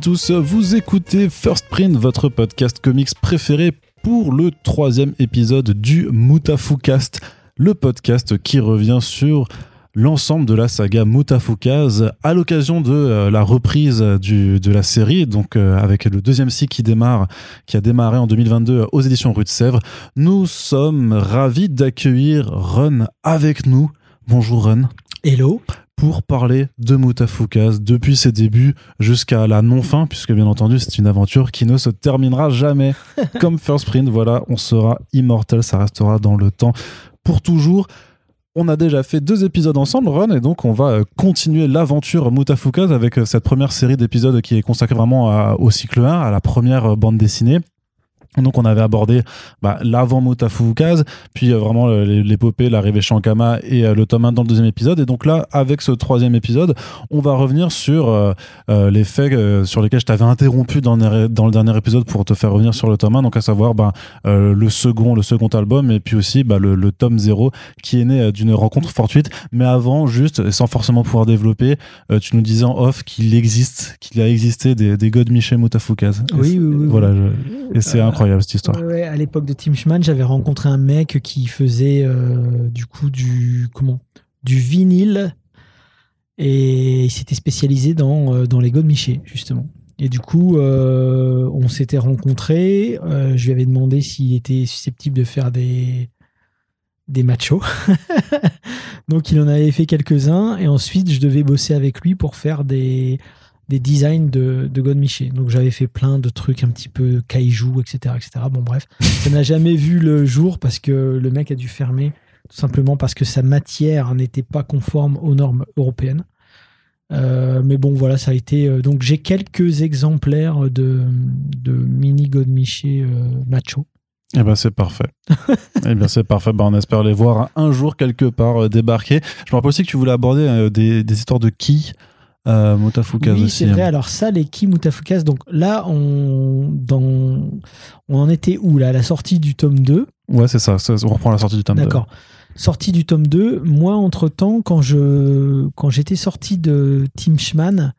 Tous, vous écoutez First Print, votre podcast comics préféré pour le troisième épisode du Mutafukast, le podcast qui revient sur l'ensemble de la saga Mutafukaz à l'occasion de euh, la reprise de la série, donc euh, avec le deuxième cycle qui démarre, qui a démarré en 2022 aux éditions Rue de Sèvres. Nous sommes ravis d'accueillir Run avec nous. Bonjour Run. Hello pour parler de Mutafukaz depuis ses débuts jusqu'à la non-fin, puisque bien entendu c'est une aventure qui ne se terminera jamais. Comme First Print, voilà, on sera immortel, ça restera dans le temps pour toujours. On a déjà fait deux épisodes ensemble, Run, et donc on va euh, continuer l'aventure Mutafukaz avec euh, cette première série d'épisodes qui est consacrée vraiment au cycle 1, à la première euh, bande dessinée. Donc on avait abordé bah, l'avant Mutafukaz, puis euh, vraiment l'épopée, l'arrivée Shankama et euh, le tome 1 dans le deuxième épisode. Et donc là, avec ce troisième épisode, on va revenir sur euh, les faits sur lesquels je t'avais interrompu dans, dans, le dernier épisode pour te faire revenir sur le tome 1, donc à savoir bah, le second le second album et puis aussi bah, le, le, tome 0 qui est né d'une rencontre fortuite. Mais avant, juste, sans forcément pouvoir développer, tu nous disais en off qu'il existe, qu'il a existé des, des God Michel Mutafukaz. Oui, oui, oui, Voilà, et c'est incroyable cette histoire. À l'époque de Tim Schman, j'avais rencontré un mec qui faisait euh, du coup du comment? Du vinyle et il s'était spécialisé dans, euh, dans les de Miché justement. Et du coup, euh, on s'était rencontrés. je lui avais demandé s'il était susceptible de faire des des machos. Donc il en avait fait quelques-uns et ensuite je devais bosser avec lui pour faire des des designs de, de Godmiché. Donc j'avais fait plein de trucs un petit peu kaiju, etc. etc. Bon bref, ça n'a jamais vu le jour parce que le mec a dû fermer, tout simplement parce que sa matière n'était pas conforme aux normes européennes. Euh, mais bon, voilà, ça a été. Euh, donc, j'ai quelques exemplaires de, de mini Godmiché euh, macho. Eh ben c'est parfait. eh bien c'est parfait. Ben, on espère les voir un jour quelque part débarquer. Je me rappelle aussi que tu voulais aborder des, des, histoires de qui euh, oui, c'est vrai. Hein. Alors ça, les Ki Mutafukaz, donc là, on, dans, on en était où là À la sortie du tome 2 Ouais, c'est ça, On reprend la sortie du tome 2. D'accord. Sortie du tome 2. Moi, entre-temps, quand, je, quand j'étais sorti de Team Schman,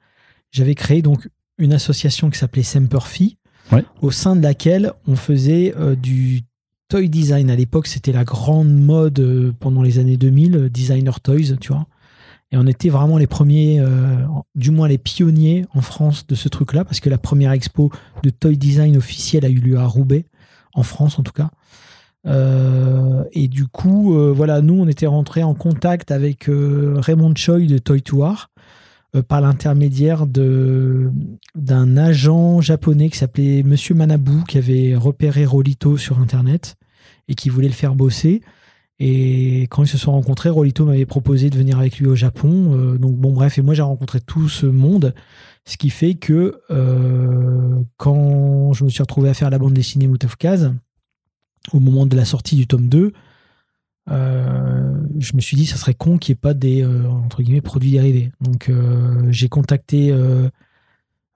j'avais créé donc une association qui s'appelait Semperfi, au sein de laquelle on faisait euh, du toy design. À l'époque, c'était la grande mode euh, pendant les années 2000, designer toys, tu vois. Et on était vraiment les premiers, euh, du moins les pionniers en France de ce truc-là, parce que la première expo de toy design officielle a eu lieu à Roubaix, en France en tout cas. Euh, et du coup, euh, voilà, nous, on était rentrés en contact avec Raymond Choi de Toy Tour par l'intermédiaire d'un agent japonais qui s'appelait Monsieur Manabu, qui avait repéré Rolito sur Internet et qui voulait le faire bosser. Et quand ils se sont rencontrés, Rolito m'avait proposé de venir avec lui au Japon. Euh, donc bon, bref, et moi j'ai rencontré tout ce monde, ce qui fait que euh, quand je me suis retrouvé à faire la bande dessinée Mutafukaz, au moment de la sortie du tome 2, euh, je me suis dit ça serait con qu'il n'y ait pas des entre guillemets produits dérivés. Donc j'ai contacté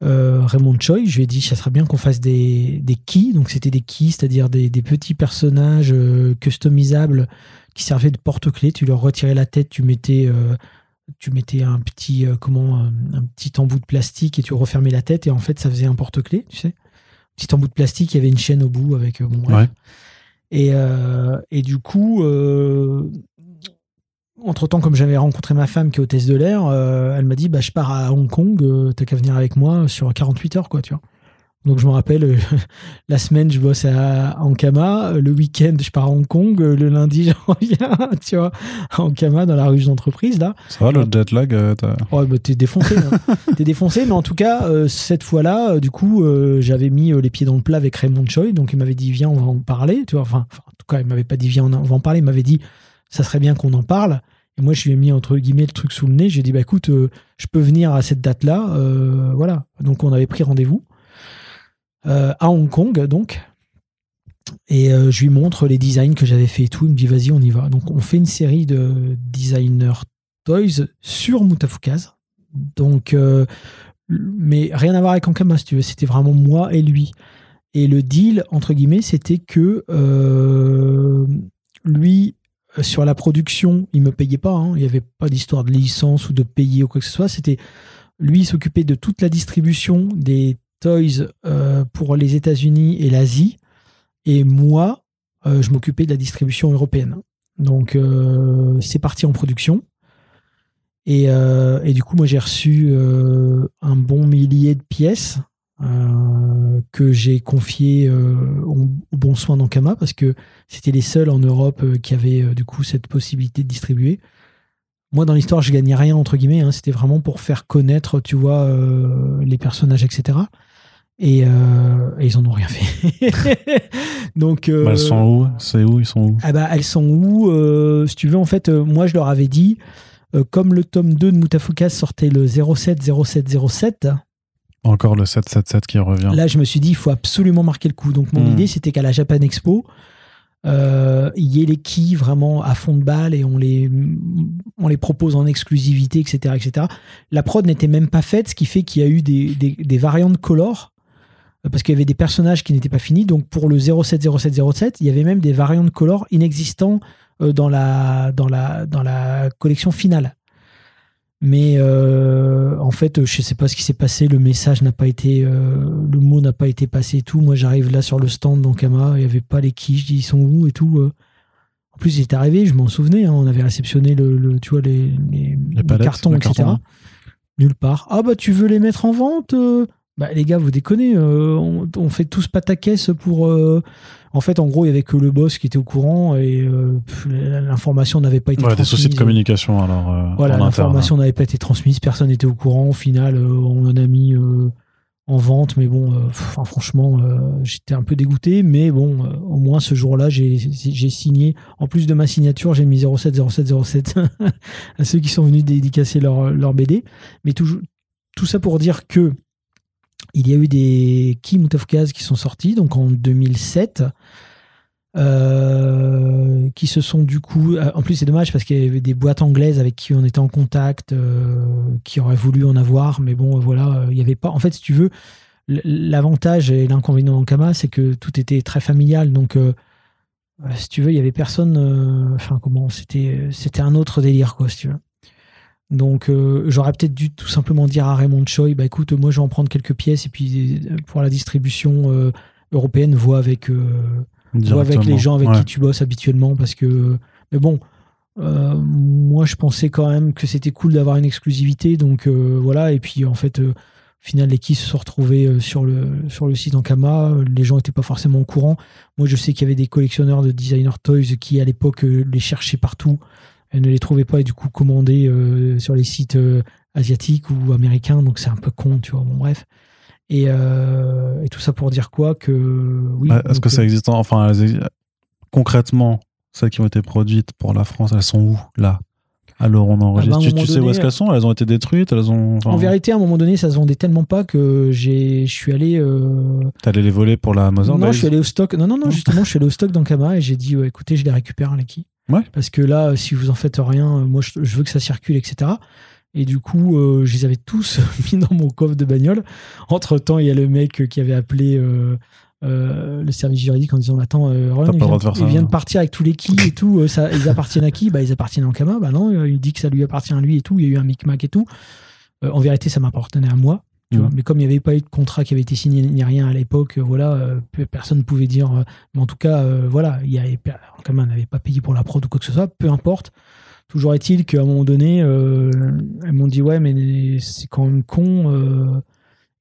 Raymond Choi, je lui ai dit ça serait bien qu'on fasse des, des keys, donc c'était des keys, c'est-à-dire des, des, petits personnages customisables qui servait de porte-clés. Tu leur retirais la tête, tu mettais, euh, tu mettais un petit, euh, comment, un petit embout de plastique et tu refermais la tête et en fait ça faisait un porte-clés, tu sais. Petit embout de plastique, il y avait une chaîne au bout avec euh, bon. Et, et du coup, entre temps, comme j'avais rencontré ma femme qui est hôtesse de l'air, elle m'a dit bah, Je pars à Hong Kong, t'as qu'à venir avec moi sur 48 heures, quoi, tu vois. Donc je me rappelle, euh, la semaine je bosse à Ankama, le week-end je pars à Hong Kong, le lundi je reviens, tu vois, à Ankama dans la rue d'entreprise là. Ça va le jet lag euh, Ouais, bah, t'es défoncé. Hein. t'es défoncé, mais en tout cas euh, cette fois-là, du coup, j'avais mis les pieds dans le plat avec Raymond Choi, donc il m'avait dit viens on va en parler, tu vois. Enfin, en tout cas il m'avait pas dit viens on, va en parler, il m'avait dit ça serait bien qu'on en parle. Et moi, je lui ai mis entre guillemets le truc sous le nez. J'ai dit, bah écoute, je peux venir à cette date-là. voilà. Donc, on avait pris rendez-vous. Euh, à Hong Kong, donc. Et euh, je lui montre les designs que j'avais fait et tout. Il me dit, vas-y, on y va. Donc, on fait une série de designers toys sur Mutafukaz. Donc, euh, mais rien à voir avec Ankama, si tu veux. C'était vraiment moi et lui. Et le deal, entre guillemets, c'était que lui, sur la production, il me payait pas. Hein. Il n'y avait pas d'histoire de licence ou de payer ou quoi que ce soit. C'était Lui s'occupait de toute la distribution des toys pour les États-Unis et l'Asie. Et moi, je m'occupais de la distribution européenne. Donc, c'est parti en production. Et, et, du coup, moi, j'ai reçu un bon millier de pièces euh, que j'ai confié euh, au, bon soin d'Ankama parce que c'était les seuls en Europe euh, qui avaient du coup cette possibilité de distribuer. Moi, dans l'histoire, je gagnais rien entre guillemets. Hein, c'était vraiment pour faire connaître, tu vois, les personnages, etc. Et, ils en ont rien fait. Donc, bah, elles sont où? C'est où? Ils sont où? Ah bah, Elles sont où Si tu veux, en fait, moi, je leur avais dit, comme le tome 2 de Mutafukas sortait le 07 07 07, encore le 777 qui revient. Là, je me suis dit, il faut absolument marquer le coup. Donc, mon hmm. idée, c'était qu'à la Japan Expo, euh, il y ait les keys vraiment à fond de balle et on les, on les propose en exclusivité, etc. etc. La prod n'était même pas faite, ce qui fait qu'il y a eu des, des, variantes color euh, parce qu'il y avait des personnages qui n'étaient pas finis. Donc, pour le 070707, il y avait même des variantes color inexistants euh, dans la, dans, la, dans la collection finale. Mais euh, en fait, je sais pas ce qui s'est passé. Le message n'a pas été, euh, le mot n'a pas été passé et tout. Moi, j'arrive là sur le stand d'Ankama, il y avait pas les quilles. Je dis ils sont où et tout. Euh. En plus, il est arrivé, je m'en souvenais. Hein, on avait réceptionné le, tu vois les, les, cartons, etc. Nulle part. Ah bah tu veux les mettre en vente Bah les gars, vous déconnez. On, on, fait tous pataquès pour en fait, en gros, il y avait que le boss qui était au courant et euh, l'information n'avait pas été ouais, transmise. Des soucis de communication alors. Euh, voilà, l'information n'avait pas été transmise, personne n'était au courant. Au final, euh, on en a mis en vente, mais bon, franchement, j'étais un peu dégoûté. Mais bon, au moins ce jour-là, j'ai signé. En plus de ma signature, j'ai mis 07 07 07 à ceux qui sont venus dédicacer leur, leur BD. Mais tout, tout ça pour dire que il y a eu des Kim of Kaz qui sont sortis, donc en 2007, euh, qui se sont du coup. Euh, en plus, c'est dommage parce qu'il y avait des boîtes anglaises avec qui on était en contact, euh, qui auraient voulu en avoir, mais bon, voilà, il n'y avait pas. En fait, si tu veux, l'avantage et l'inconvénient en Kama, c'est que tout était très familial, donc. si tu veux, il y avait personne. Enfin, comment c'était un autre délire, quoi, si tu veux. Donc euh, j'aurais peut-être dû tout simplement dire à Raymond Choi, bah écoute, moi je vais en prendre quelques pièces et puis euh, pour la distribution euh, européenne, vois avec, avec les gens avec qui tu bosses habituellement parce que, mais bon, moi je pensais quand même que c'était cool d'avoir une exclusivité, donc voilà. Et puis en fait, au final les keys se sont retrouvés sur le sur le site en Kama. Les gens n'étaient pas forcément au courant. Moi je sais qu'il y avait des collectionneurs de designer toys qui à l'époque les cherchaient partout elle ne les trouvait pas et du coup commandées euh, sur les sites euh, asiatiques ou américains. Donc c'est un peu con, tu vois. Bon, bref. Et, euh, et, tout ça pour dire quoi que oui. Est-ce que ça existe Enfin, concrètement, celles qui ont été produites pour la France, elles sont où là? Alors on enregistre. Ah bah, tu, sais où est-ce qu'elles sont? Elles ont été détruites elles ont, En vérité, à un moment donné, ça se vendait tellement pas que j'ai, je suis allé. Euh... T'es allé les voler pour la Amazon Non, je suis allé au stock. Non, non, non, justement, je suis allé au stock d'Ankama et j'ai dit écoutez, je les récupère, les qui parce que là, si vous en faites rien, euh, moi, je, veux que ça circule, etc. Et du coup, euh, je les avais tous mis dans mon coffre de bagnole. Entre temps, il y a le mec qui avait appelé euh, le service juridique en disant Attends, il, vient, de, partir avec tous les qui et tout. ça, ils appartiennent à qui? Bah, ils appartiennent à Ankama. Bah non, il dit que ça lui appartient à lui et tout. Il y a eu un micmac et tout. en vérité, ça m'appartenait à moi. Mm. Mais comme il n'y avait pas eu de contrat qui avait été signé ni rien à l'époque, euh, voilà, euh, personne ne pouvait dire. Euh, mais en tout cas, voilà, il y avait, comme on n'avait pas payé pour la prod ou quoi que ce soit, peu importe. Toujours est-il qu'à un moment donné, elles m'ont dit ouais, mais c'est quand même con.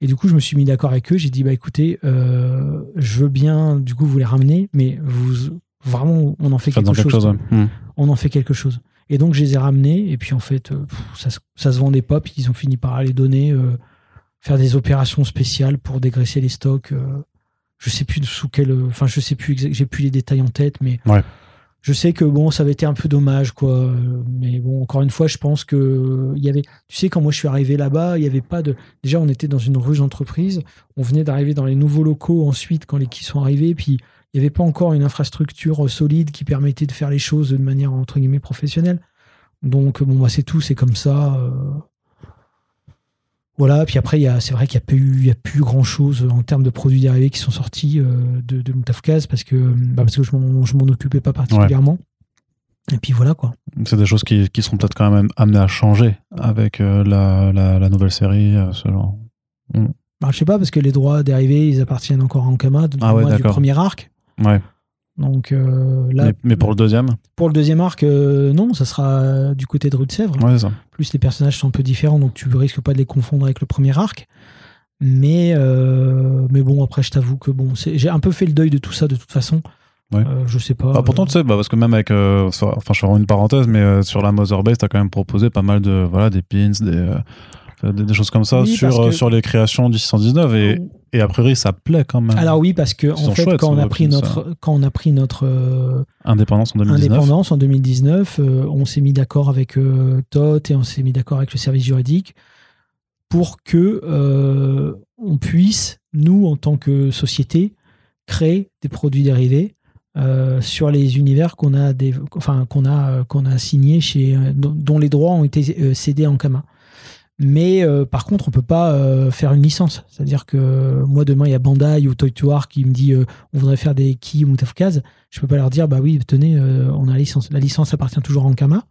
et du coup, je me suis mis d'accord avec eux. J'ai dit bah écoutez, je veux bien du coup vous les ramener, mais vous vraiment, on en fait quelque, chose. Mm. On en fait quelque chose. Et donc, je les ai ramenés. Et puis en fait, ça, ça se vendait pas. Puis ils ont fini par les donner faire des opérations spéciales pour dégraisser les stocks. Euh, je sais plus sous quel, enfin je sais plus, j'ai plus les détails en tête, mais je sais que bon, ça avait été un peu dommage, quoi. Mais bon, encore une fois, je pense que il y avait, tu sais, quand moi je suis arrivé là-bas, il y avait pas de. Déjà, on était dans une ruche d'entreprise. On venait d'arriver dans les nouveaux locaux ensuite quand les qui sont arrivés, puis il n'y avait pas encore une infrastructure solide qui permettait de faire les choses de manière entre guillemets professionnelle. Donc bon, bah, c'est tout, c'est comme ça. Euh, voilà, puis après, c'est vrai qu'il n'y a, a, plus grand chose en termes de produits dérivés qui sont sortis euh, de, de parce que, bah, parce que je ne m'en occupais pas particulièrement. Et puis voilà quoi. C'est des choses qui, qui seront peut-être quand même amenées à changer avec la, la, nouvelle série, ce genre. Mm. Bah, je sais pas, parce que les droits dérivés, ils appartiennent encore à Ankama, du, ah du premier arc. Ouais. Donc euh, là, mais, pour le deuxième Pour le deuxième arc, euh, non, ça sera du côté de Rue de Sèvres. Ouais, ça. Plus les personnages sont un peu différents, donc tu risques pas de les confondre avec le premier arc. Mais, euh, mais bon, après, je t'avoue que bon, j'ai un peu fait le deuil de tout ça de toute façon. Ouais. je sais pas. Bah, pourtant, tu sais, bah, parce que même avec. enfin, je vais une parenthèse, mais sur la Mother Base, t'as quand même proposé pas mal de. Voilà, des pins, des des, choses comme ça sur, sur les créations du 619 et, et a priori ça plaît quand même. Alors oui parce que en fait quand on a pris notre quand on a pris notre indépendance en 2019, indépendance en 2019 euh, on s'est mis d'accord avec euh, TOT et on s'est mis d'accord avec le service juridique pour que euh, on puisse nous en tant que société créer des produits dérivés sur les univers qu'on a des, enfin qu'on a qu'on a signé chez dont, les droits ont été cédés en Kama. Mais euh, par contre, on peut pas euh, faire une licence. C'est-à-dire que moi, demain, il y a Bandai ou Toy Toar qui me dit euh, on voudrait faire des Ki ou Mutafkaz. Je peux pas leur dire bah oui, tenez, on a la licence. La licence appartient toujours à Ankama.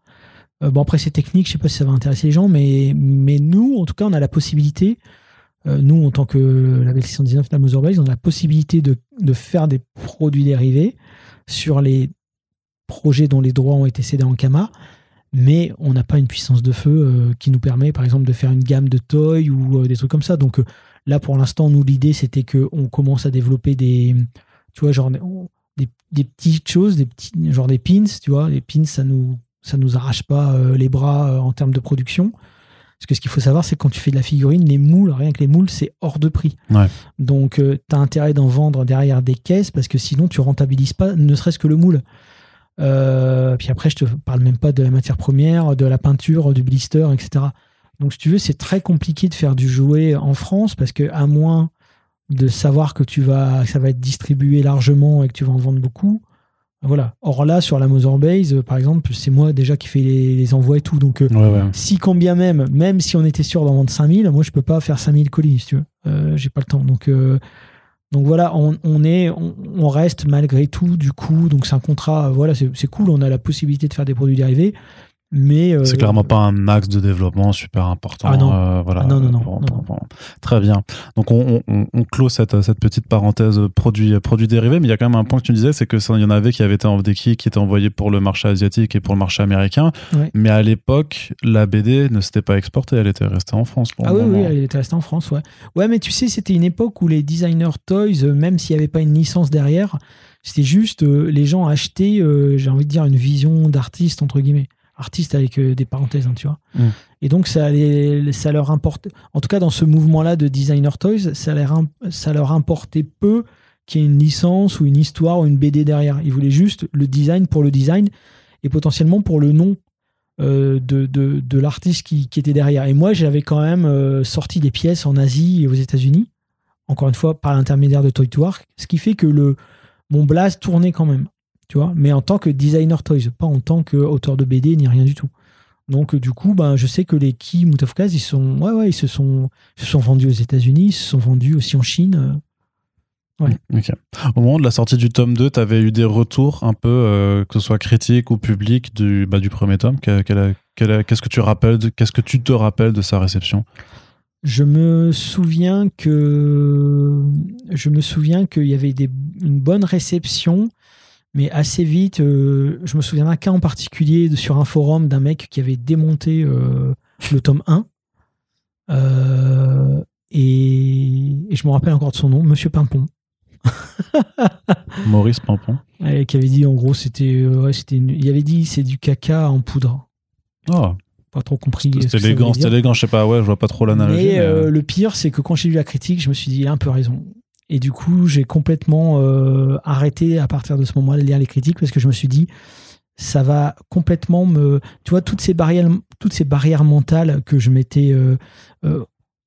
bon, après, c'est technique, je sais pas si ça va intéresser les gens, mais, mais nous, en tout cas, on a la possibilité, nous, en tant que label 619 la Mother on a la possibilité de, de faire des produits dérivés sur les projets dont les droits ont été cédés en Kama mais on n'a pas une puissance de feu euh, qui nous permet, par exemple, de faire une gamme de toys ou euh, des trucs comme ça. Donc euh, là, pour l'instant, nous, l'idée, c'était qu'on commence à développer des, tu vois, genre des, petites choses, des petits, genre des pins, tu vois. Les pins, ça nous, ça nous arrache pas les bras en termes de production. Parce que ce qu'il faut savoir, c'est que quand tu fais de la figurine, les moules, rien que les moules, c'est hors de prix. Donc, tu as intérêt d'en vendre derrière des caisses parce que sinon, tu rentabilises pas, ne serait-ce que le moule. Euh, puis après, je te parle même pas de la matière première, de la peinture, du blister, etc. Donc, si tu veux, c'est très compliqué de faire du jouet en France parce que, à moins de savoir que tu vas, ça va être distribué largement et que tu vas en vendre beaucoup, voilà. Or là, sur la Mother Base, par exemple, c'est moi déjà qui fais les, envois et tout. Donc, euh, si quand bien même, même si on était sûr d'en vendre 5000, moi, je peux pas faire 5000 colis, si tu veux. Euh, j'ai pas le temps. Donc, donc voilà, on, est, on, reste malgré tout du coup. Donc c'est un contrat, voilà, c'est cool. On a la possibilité de faire des produits dérivés, mais euh, c'est clairement pas un axe de développement super important. Ah non, euh, voilà. Ah non, non, non, Très bien. Donc on, on, clôt cette, cette petite parenthèse produits produit dérivés, mais il y a quand même un point que tu disais, c'est que il y en avait qui avaient été des qui, étaient envoyés pour le marché asiatique et pour le marché américain. Mais à l'époque, la BD ne s'était pas exportée, elle était restée en France. ah oui, oui, elle était restée en France, ouais. Ouais, mais tu sais, c'était une époque où les designers toys, même s'il n'y avait pas une licence derrière, c'était juste euh, les gens achetaient, j'ai envie de dire, une vision d'artiste entre guillemets artistes avec euh, des parenthèses, hein, tu vois. Mm. Et donc, ça, ça leur importe, en tout cas dans ce mouvement-là de designer toys, ça leur, ça leur importait peu qu'il y ait une licence ou une histoire ou une BD derrière. Ils voulaient juste le design pour le design et potentiellement pour le nom euh, de, de, l'artiste qui, qui, était derrière. Et moi, j'avais quand même euh, sorti des pièces en Asie et aux États-Unis, encore une fois par l'intermédiaire de Toy to Work, ce qui fait que le, mon blast tournait quand même mais en tant que designer toys, pas en tant qu'auteur de BD ni rien du tout. Donc du coup, ben, je sais que les Ki Mutafkaz, ils sont, ouais, ouais, ils se sont, se sont vendus aux États-Unis, ils se sont vendus aussi en Chine. Euh, ouais. Au moment de la sortie du tome 2, tu avais eu des retours un peu, euh, que ce soit critique ou public, du, bah, du premier tome. Qu'est-ce que tu rappelles, qu'est-ce que tu te rappelles de sa réception? Je me souviens que je me souviens qu'il y avait des, une bonne réception mais assez vite, euh, je me souviens d'un cas en particulier sur un forum d'un mec qui avait démonté euh, le tome 1. Euh, et, je me rappelle encore de son nom, Monsieur Pimpon. Maurice Pimpon. qui avait dit en gros, c'était. il avait dit c'est du caca en poudre. Oh. Pas trop compris. C'était élégant, c'était élégant, je sais pas, ouais, je vois pas trop l'analogie. Mais, le pire, c'est que quand j'ai lu la critique, je me suis dit, il a un peu raison. Et du coup, j'ai complètement euh, arrêté à partir de ce moment-là de lire les critiques parce que je me suis dit, ça va complètement me. Tu vois, toutes ces barrières, toutes ces barrières mentales que je m'étais euh, euh,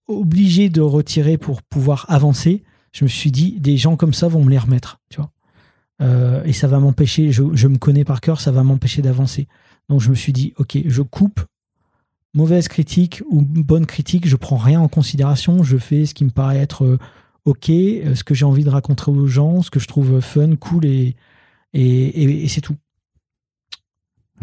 obligé de retirer pour pouvoir avancer, je me suis dit, des gens comme ça vont me les remettre, tu vois. et ça va m'empêcher, je, je, me connais par cœur, ça va m'empêcher d'avancer. Donc je me suis dit, ok, je coupe mauvaise critique ou bonne critique, je prends rien en considération, je fais ce qui me paraît être ok, euh, ce que j'ai envie de raconter aux gens, ce que je trouve fun, cool et, et, c'est tout.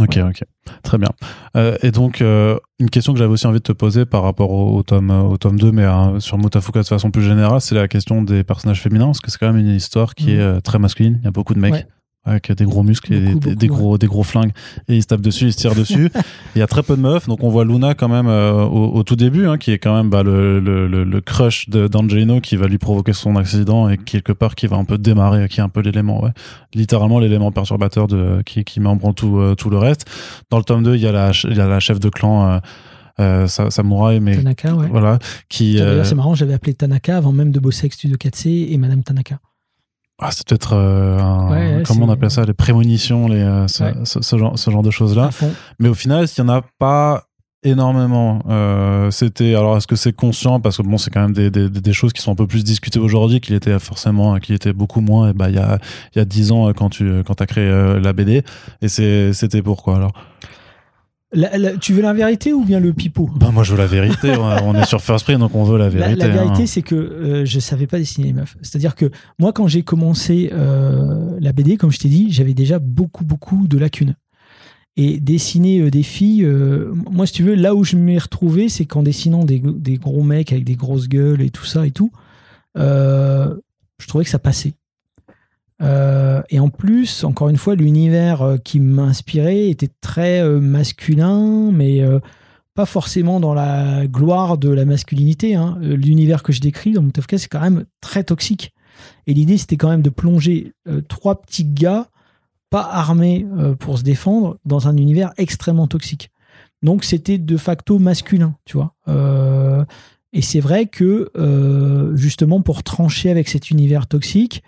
Ok, ok. Très bien. Euh, et donc, euh, une question que j'avais aussi envie de te poser par rapport au, tome, au tome 2, mais euh, sur Motafuka de façon plus générale, c'est la question des personnages féminins, parce que c'est quand même une histoire qui est très masculine. Il y a beaucoup de mecs avec des gros muscles et des, gros, des gros flingues et ils se tapent dessus, ils se tirent dessus. Il y a très peu de meufs, donc on voit Luna quand même euh, au, tout début, hein, qui est quand même bah, le, le, le, crush d'Angelino qui va lui provoquer son accident et quelque part qui va un peu démarrer, qui est un peu l'élément, ouais, littéralement l'élément perturbateur de, qui, qui met en branle tout, euh, tout le reste. Dans le tome 2, il y a la, il y a la chef de clan. Euh, euh, Samurai, mais Tanaka, ouais. voilà, qui. C'est marrant, j'avais appelé Tanaka avant même de bosser avec Studio 4C et Madame Tanaka. Ah, c'est peut-être euh, comment on appelle ça les prémonitions les euh, ce, genre, ce genre de choses là mais au final il n'y en a pas énormément euh, c'était alors est-ce que c'est conscient? Parce que bon c'est quand même des, des, des, choses qui sont un peu plus discutées aujourd'hui qu'il était forcément qui était beaucoup moins et bah il y a il y a dix ans quand tu quand as créé la BD et c'était pourquoi alors? Tu veux la vérité ou bien le pipeau? Bah Moi, je veux la vérité. on est sur First Print, donc on veut la vérité. La, vérité, hein. c'est que euh, je savais pas dessiner les meufs. C'est-à-dire que moi, quand j'ai commencé euh, la BD, comme je t'ai dit, j'avais déjà beaucoup, beaucoup de lacunes. Et dessiner euh, des filles, moi, si tu veux, là où je m'y retrouvé, c'est qu'en dessinant des, des, gros mecs avec des grosses gueules et tout ça et tout, je trouvais que ça passait. Euh, et en plus, encore une fois, l'univers euh, qui m'inspirait était très euh, masculin, mais pas forcément dans la gloire de la masculinité. Hein. L'univers que je décris dans mon c'est quand même très toxique. Et l'idée, c'était quand même de plonger trois petits gars, pas armés pour se défendre, dans un univers extrêmement toxique. Donc, c'était de facto masculin, tu vois. et c'est vrai que, justement, pour trancher avec cet univers toxique,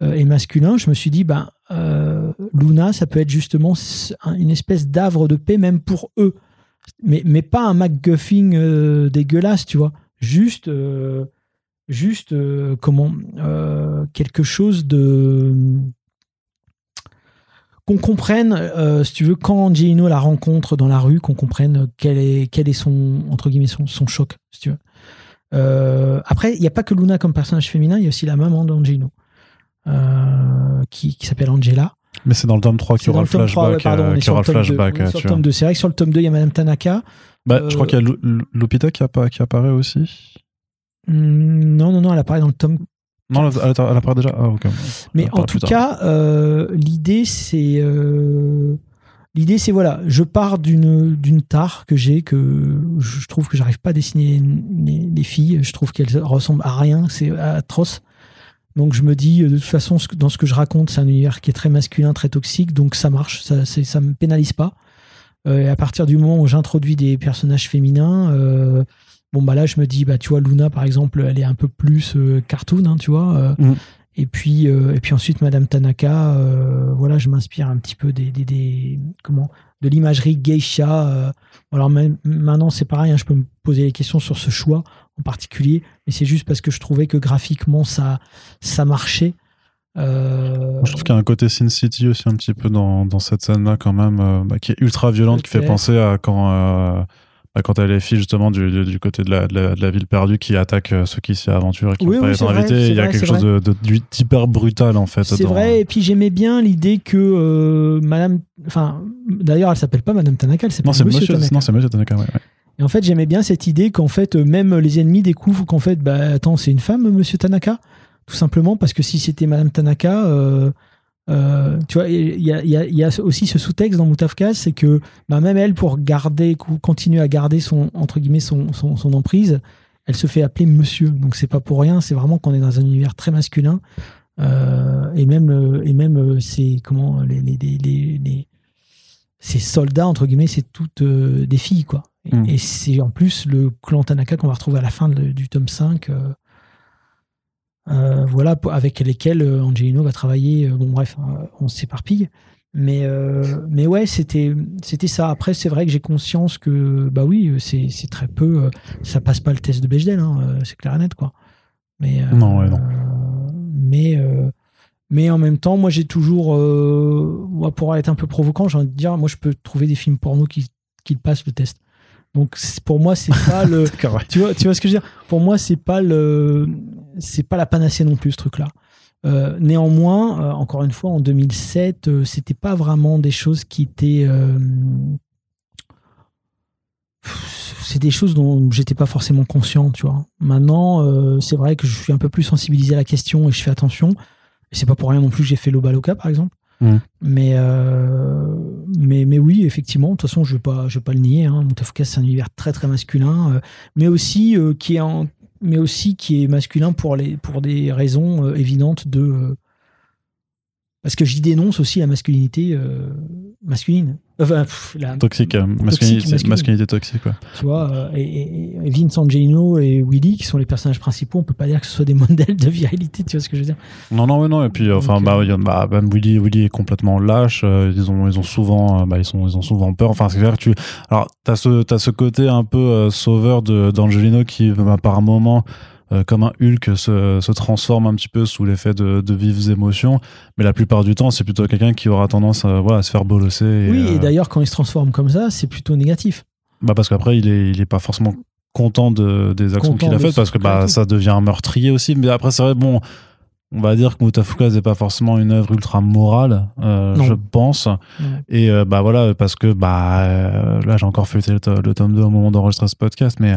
et masculin, je me suis dit, ben, euh, Luna, ça peut être justement une espèce d'avre de paix même pour eux. Mais, mais pas un MacGuffin euh, dégueulasse, tu vois. Juste, juste comment, quelque chose de qu'on comprenne, si tu veux, quand Gino la rencontre dans la rue, qu'on comprenne quel est, quel est son, entre guillemets, son, son choc, si tu veux. après, il n'y a pas que Luna comme personnage féminin, il y a aussi la maman d'Angino. Euh, qui, s'appelle Angela. Mais c'est dans le tome 3 qu'il y aura le flashback. pardon, on sur le flashback. sur le tome 2. C'est vrai que sur le tome 2, il y a Madame Tanaka. Bah, Je crois qu'il y a Lupita qui, qui apparaît aussi. Hmm, non, non, non, elle apparaît dans le tome non, elle, apparaît déjà. Ah, Mais en tout cas, euh, l'idée, c'est. Euh, l'idée, c'est voilà, je pars d'une d'une tare que j'ai, que je trouve que j'arrive pas à dessiner les, les, filles. Je trouve qu'elles ressemblent à rien, c'est atroce. Donc je me dis, euh, de toute façon, dans ce que je raconte, c'est un univers qui est très masculin, très toxique, donc ça marche, ça ne me pénalise pas. Euh, et à partir du moment où j'introduis des personnages féminins, euh, bon bah là je me dis, bah tu vois, Luna par exemple, elle est un peu plus cartoon, hein, tu vois. Mm. Et puis, et puis ensuite, Madame Tanaka, voilà, je m'inspire un petit peu des, des, comment, de l'imagerie geisha. alors maintenant, c'est pareil, hein, je peux me poser des questions sur ce choix en particulier, mais c'est juste parce que je trouvais que graphiquement ça, ça marchait. Euh, je trouve qu'il y a un côté Sin City aussi un petit peu dans, dans cette scène-là quand même, euh, bah, qui est ultra violente, qui fait penser à quand, euh, bah, quand elle est fille justement du, du, côté de la, de la, ville perdue qui attaque ceux qui s'y aventurent et qui oui, pas être invités. Il y a quelque chose de, d'hyper brutal en fait. C'est vrai, et puis j'aimais bien l'idée que Madame, enfin, d'ailleurs elle s'appelle pas Madame Tanaka, elle s'appelle Monsieur, Monsieur, Tanaka. Non, c'est Monsieur Tanaka, ouais. Et en fait, j'aimais bien cette idée qu'en fait, même les ennemis découvrent qu'en fait, bah attends, c'est une femme, Monsieur Tanaka, tout simplement parce que si c'était Madame Tanaka, euh, euh, tu vois, il y a, aussi ce sous-texte dans Moutafkaz, c'est que bah, même elle, pour garder, continuer à garder son entre emprise, elle se fait appeler Monsieur. Donc c'est pas pour rien, c'est vraiment qu'on est dans un univers très masculin. Euh, et même, et comment les, les, les, ces soldats entre guillemets, c'est toutes des filles quoi. Mm. Et, c'est en plus le clan Tanaka qu'on va retrouver à la fin du tome 5. Euh, euh, voilà, avec lesquels euh, Angelino va travailler. bon, bref, on s'éparpille. Mais, mais ouais, c'était, c'était ça. Après, c'est vrai que j'ai conscience que, bah oui, c'est, très peu. ça passe pas le test de Bechdel, hein, c'est clair et net, quoi. Mais, non, ouais, non. mais, mais en même temps, moi, j'ai toujours. pour être un peu provocant, j'ai envie de dire, moi, je peux trouver des films porno qui, qui passent le test. Donc pour moi c'est pas le tu vois tu vois ce que je veux dire? Pour moi c'est pas le c'est pas la panacée non plus ce truc là. néanmoins, encore une fois, en 2007, c'était pas vraiment des choses qui étaient c'est des choses dont j'étais pas forcément conscient, tu vois. Maintenant, euh, c'est vrai que je suis un peu plus sensibilisé à la question et je fais attention. Et c'est pas pour rien non plus que j'ai fait l'Obaloka, par exemple. Mm. Mais, euh, mais, mais oui, effectivement, de toute façon, je vais pas, vais pas le nier. Hein. c'est un univers très très masculin, euh, mais aussi qui est mais aussi qui est masculin pour les pour des raisons évidentes de parce que j'y dénonce aussi la masculinité masculine. Enfin, la toxique, euh, masculinité, toxique. Quoi. Tu vois, euh, et, et, Vince Angelino et Willy, qui sont les personnages principaux, on peut pas dire que ce soit des modèles de virilité, tu vois ce que je veux dire Non, non, non. Et puis, enfin, bah, euh, bah, même Willy, Willy est complètement lâche. ils ont, ils ont souvent, bah, ils sont, ils ont souvent peur. Enfin, c'est clair que tu. Alors, t'as ce, as ce côté un peu sauveur d'Angelino qui, bah, par moment euh, comme un Hulk se, se, transforme un petit peu sous l'effet de, de, vives émotions, mais la plupart du temps, c'est plutôt quelqu'un qui aura tendance à, voilà, à se faire bolosser. oui, et euh, d'ailleurs, quand il se transforme comme ça, c'est plutôt négatif. Bah parce qu'après, il est, il est pas forcément content de, des actions qu'il a faites parce que bah, ça devient un meurtrier aussi. Mais après, c'est vrai, bon, on va dire que Mutafuka n'est pas forcément une œuvre ultra morale, euh, je pense. Et bah voilà, parce que bah là, j'ai encore fait le, le, tome 2 au moment d'enregistrer ce podcast, mais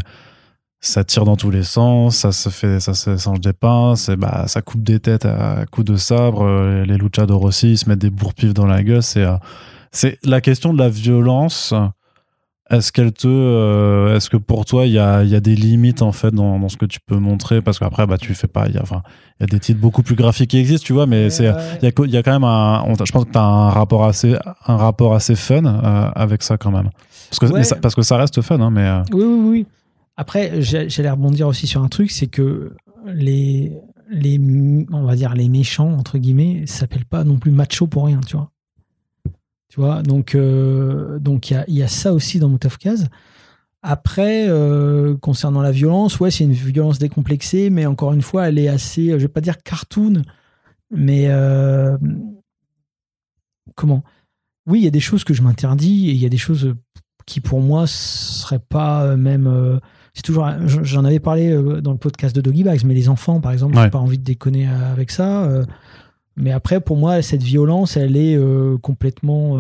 ça tire dans tous les sens, ça se fait, ça se change des pains, c'est bah ça coupe des têtes à coups de sabre, euh, les luchadors aussi ils se mettent des bourpifs dans la gueule, c'est euh, c'est la question de la violence. Est-ce qu'elle te, euh, est-ce que pour toi il y a, y a des limites en fait dans, dans, ce que tu peux montrer? Parce qu'après bah tu fais pas, il y a enfin il y a des titres beaucoup plus graphiques qui existent tu vois mais c'est il y a, y a quand même un, je pense que tu as un rapport assez un rapport assez fun avec ça quand même. Parce que ça, parce que ça reste fun hein, mais oui oui oui après, j'allais rebondir aussi sur un truc, c'est que les, les, on va dire les méchants entre guillemets, s'appellent pas non plus macho pour rien, tu vois. Tu vois, donc euh, donc il y a, ça aussi dans Moutafkaz. Après, euh, concernant la violence, ouais, c'est une violence décomplexée, mais encore une fois, elle est assez, je vais pas dire cartoon, mais euh, comment? Oui, il y a des choses que je m'interdis et il y a des choses qui pour moi seraient pas même c'est toujours. J'en avais parlé euh, dans le podcast de Doggy Bags, mais les enfants, par exemple, j'ai pas envie de déconner euh, avec ça. Euh. mais après, pour moi, cette violence, elle est complètement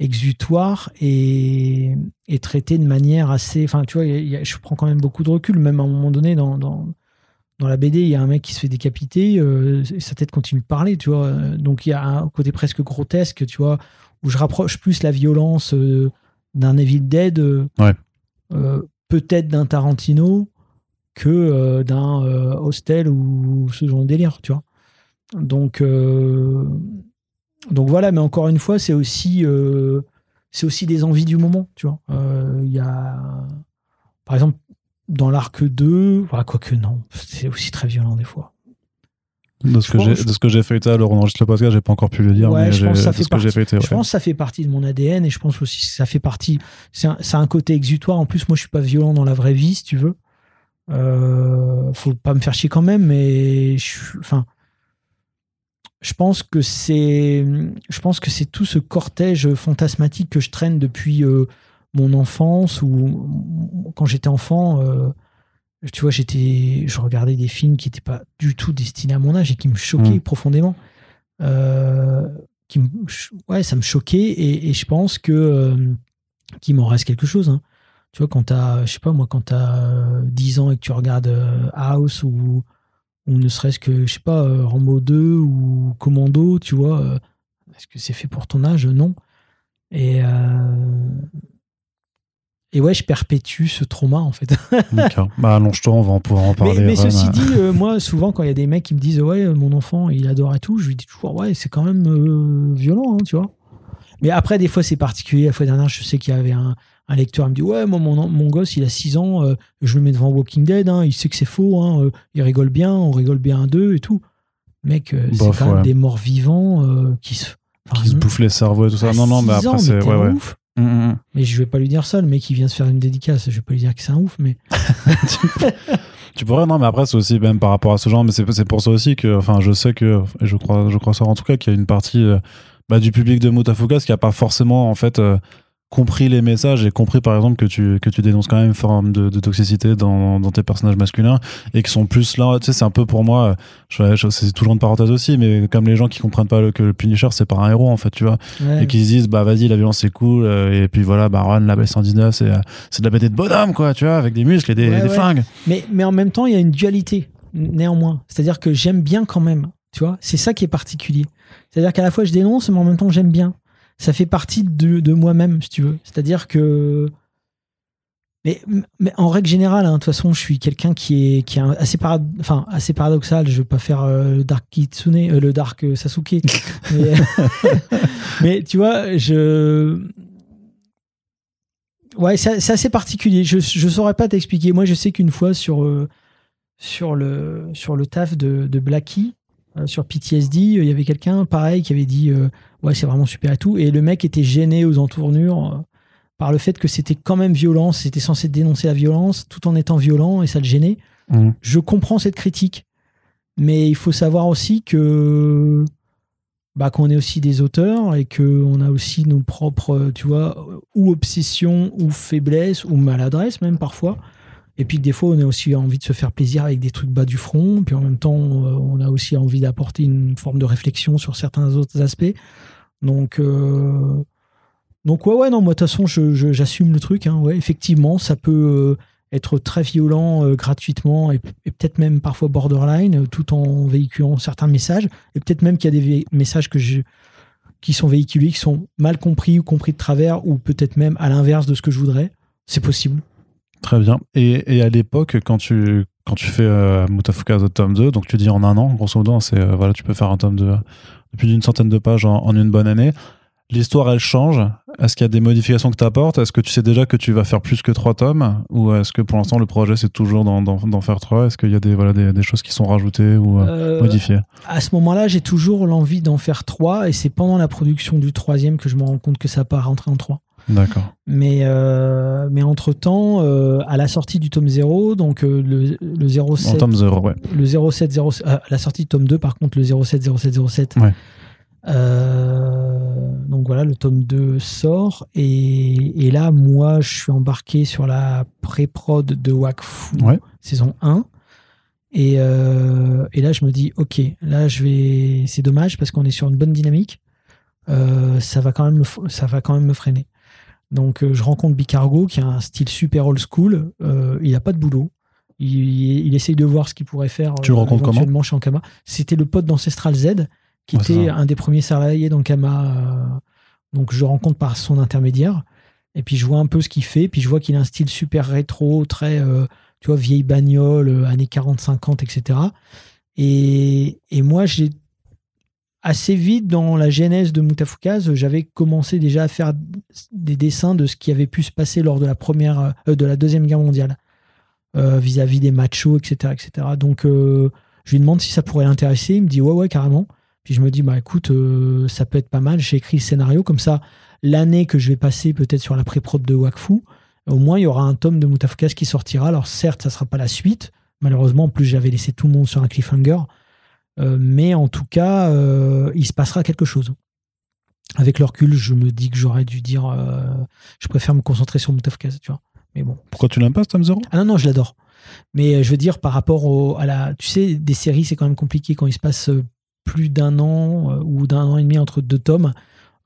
exutoire et, et, traitée de manière assez. Enfin, tu vois, je prends quand même beaucoup de recul, même à un moment donné, dans, dans, dans la BD, il y a un mec qui se fait décapiter, sa tête continue de parler, tu vois. Donc il y a un côté presque grotesque, tu vois, où je rapproche plus la violence d'un Evil Dead. Ouais peut-être d'un Tarantino que euh, d'un euh, Hostel ou ce genre de délire, tu vois. Donc, euh, voilà, mais encore une fois, c'est aussi, c'est aussi des envies du moment, tu vois. Il y a, par exemple, dans l'arc 2, quoi quoique non, c'est aussi très violent des fois. De ce, que j'ai, de ce que j'ai fait alors on enregistre le podcast, j'ai pas encore pu le dire. mais je pense, ça fait partie, je pense que ça fait partie de mon ADN et je pense aussi que ça fait partie. C'est un, un, côté exutoire. En plus, moi, je suis pas violent dans la vraie vie, si tu veux. Euh, faut pas me faire chier quand même, mais je, enfin, je pense que c'est, je pense que c'est tout ce cortège fantasmatique que je traîne depuis euh, mon enfance ou quand j'étais enfant. Euh, tu vois, j'étais, je regardais des films qui n'étaient pas du tout destinés à mon âge et qui me choquaient mm. profondément. Euh, qui ouais, ça me choquait et, je pense que euh, qu'il m'en reste quelque chose. Hein. Tu vois, quand t'as, je sais pas moi, quand t'as 10 ans et que tu regardes euh, House ou, ou ne serait-ce que, je sais pas, Rambo 2 ou Commando, tu vois, est-ce que c'est fait pour ton âge? Non. Et et ouais, je perpétue ce trauma en fait. D'accord. Bah allonge-toi, on va en pouvoir en parler. Mais, ceci dit, euh, moi souvent quand il y a des mecs qui me disent ouais mon enfant il adore et tout, je lui dis toujours ouais c'est quand même euh, violent, hein, tu vois. Mais après des fois c'est particulier. La fois dernière je sais qu'il y avait un, lecteur qui me dit ouais moi mon, mon gosse il a 6 ans, euh, je le mets devant Walking Dead, hein, il sait que c'est faux, hein, il rigole bien, on rigole bien à deux et tout. Mec, c'est quand même des morts vivants qui se qui se bouffent les cerveaux et tout ça. Non non mais après c'est ouais, ouais. Mm, mm, mm. Mais je vais pas lui dire ça, le mec qui vient se faire une dédicace, je vais pas lui dire que c'est un ouf, mais. tu pourrais, non, mais après, c'est aussi même par rapport à ce genre, mais c'est pour ça aussi que, enfin, je sais que, et je crois, je crois ça en tout cas, qu'il y a une partie euh, bah, du public de Moutafukas qui a pas forcément, en fait, euh, compris les messages et compris par exemple que tu, que tu dénonces quand même une forme de, toxicité dans, dans, tes personnages masculins et qui sont plus là, tu sais, c'est un peu pour moi, je, c'est toujours une parenthèse aussi, mais comme les gens qui comprennent pas que le Punisher c'est pas un héros en fait, tu vois, et qui se disent bah vas-y la violence c'est cool euh, et puis voilà, bah Ron, la belle 119 c'est, euh, c'est de la BD de bonhomme quoi, tu vois, avec des muscles et des, des flingues. Mais, mais en même temps il y a une dualité néanmoins, c'est-à-dire que j'aime bien quand même, tu vois, c'est ça qui est particulier. C'est-à-dire qu'à la fois je dénonce mais en même temps j'aime bien ça fait partie de, moi-même, si tu veux. C'est-à-dire que. Mais, mais, en règle générale, hein, de toute façon, je suis quelqu'un qui est, qui est assez, enfin, assez paradoxal. Je ne veux pas faire euh, le Dark Kitsune, euh, le Dark euh, Sasuke. mais, tu vois, je. Ouais, c'est assez particulier. Je ne saurais pas t'expliquer. Moi, je sais qu'une fois, sur, sur, le, sur le taf de, de Blackie, sur PTSD, il y avait quelqu'un, pareil, qui avait dit ouais, c'est vraiment super et tout. Et le mec était gêné aux entournures euh, par le fait que c'était quand même violent, c'était censé dénoncer la violence tout en étant violent et ça le gênait. Mmh. Je comprends cette critique, mais il faut savoir aussi que bah, qu'on est aussi des auteurs et qu'on a aussi nos propres, tu vois, ou obsessions, ou faiblesses, ou maladresse même parfois. Et puis des fois, on a aussi envie de se faire plaisir avec des trucs bas du front. Puis en même temps, euh, on a aussi envie d'apporter une forme de réflexion sur certains autres aspects. Donc, euh, donc ouais, ouais, non, moi, de toute façon, j'assume le truc. Hein, ouais, effectivement, ça peut euh, être très violent gratuitement et, peut-être même parfois borderline, tout en véhiculant certains messages. Et peut-être même qu'il y a des messages qui sont véhiculés, qui sont mal compris ou compris de travers, ou peut-être même à l'inverse de ce que je voudrais. C'est possible. Très bien. Et, à l'époque, quand tu, quand tu fais euh, Mutafuka The tome 2, donc tu dis en un an, grosso modo, hein, c'est, euh, voilà, tu peux faire un tome de, plus d'une centaine de pages en, une bonne année. L'histoire, elle change. Est-ce qu'il y a des modifications que tu apportes Est-ce que tu sais déjà que tu vas faire plus que trois tomes? Ou est-ce que pour l'instant, le projet, c'est toujours d'en, faire trois? Est-ce qu'il y a des, voilà, des, choses qui sont rajoutées ou euh, modifiées? À ce moment-là, j'ai toujours l'envie d'en faire trois. Et c'est pendant la production du troisième que je me rends compte que ça pas rentrer en trois. D'accord. Mais, euh, mais entre-temps, euh, à la sortie du tome 0, donc euh, le, le 07... En tome 0, ouais. Le 07, 0, à la sortie du tome 2, par contre, le 07, 07, 07. Ouais. donc voilà, le tome 2 sort. Et, et, là, moi, je suis embarqué sur la pré-prod de Wakfu, saison 1. Et, et, là, je me dis, ok, là, je vais. C'est dommage parce qu'on est sur une bonne dynamique. ça va quand même ça va quand même me freiner. Donc euh, je rencontre Bicargo qui a un style super old school. Euh, il n'a pas de boulot. Il, essaye de voir ce qu'il pourrait faire. Tu le euh, rencontres comment chez Ankama. C'était le pote d'Ancestral Z qui était un des premiers salariés d'Ankama. donc je le rencontre par son intermédiaire. Et puis je vois un peu ce qu'il fait. Puis je vois qu'il a un style super rétro, très tu vois vieille bagnole, années 40-50, etc. Et, et moi j'ai assez vite dans la genèse de Mutafukaz, j'avais commencé déjà à faire des dessins de ce qui avait pu se passer lors de la première, euh, de la deuxième guerre mondiale, euh, vis-à-vis des machos, etc., etc. Donc, euh, je lui demande si ça pourrait l'intéresser. Il me dit ouais, ouais, carrément. Puis je me dis bah écoute, ça peut être pas mal. J'ai écrit le scénario comme ça. L'année que je vais passer peut-être sur la pré-prod de Wakfu, au moins il y aura un tome de Mutafukaz qui sortira. Alors certes, ça sera pas la suite. Malheureusement, en plus j'avais laissé tout le monde sur un cliffhanger. Euh, mais en tout cas, euh, il se passera quelque chose. Avec le recul, je me dis que j'aurais dû dire, euh, je préfère me concentrer sur mon tu vois. Mais bon. Pourquoi tu l'aimes pas, Tom Zero Ah non, non, je l'adore. Mais je veux dire, par rapport à la. Tu sais, des séries, c'est quand même compliqué quand il se passe plus d'un an ou d'un an et demi entre deux tomes.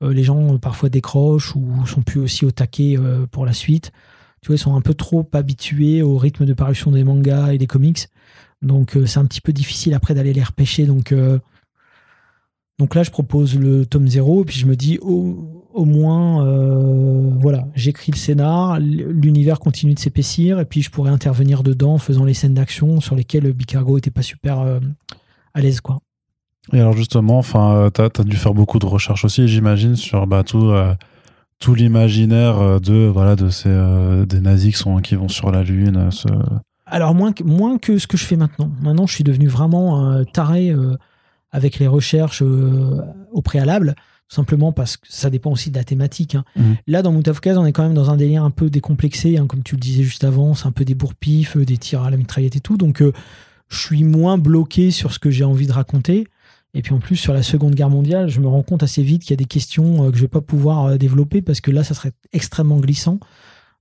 les gens parfois décrochent ou sont plus aussi au taquet pour la suite. Tu vois, ils sont un peu trop habitués au rythme de parution des mangas et des comics. Donc euh, c'est un petit peu difficile après d'aller les repêcher. Donc, euh, donc là, je propose le tome 0, et puis je me dis au, moins, euh, voilà, j'écris le scénar, l'univers continue de s'épaissir, et puis je pourrais intervenir dedans en faisant les scènes d'action sur lesquelles Bicargo était pas super à l'aise. quoi. Et alors justement, enfin, tu as, dû faire beaucoup de recherches aussi, j'imagine, sur bah, tout, tout l'imaginaire de voilà de ces des nazis qui, vont sur la lune. Alors moins que, moins que ce que je fais maintenant. Maintenant, je suis devenu vraiment euh, taré euh, avec les recherches euh, au préalable, tout simplement parce que ça dépend aussi de la thématique. Hein. Mmh. Là, dans Moutafkaz, on est quand même dans un délire un peu décomplexé, hein, comme tu le disais juste avant, c'est un peu des bourpifs, des tirs à la mitraillette et tout. Donc, je suis moins bloqué sur ce que j'ai envie de raconter. Et puis en plus, sur la Seconde Guerre mondiale, je me rends compte assez vite qu'il y a des questions que je vais pas pouvoir développer parce que là, ça serait extrêmement glissant.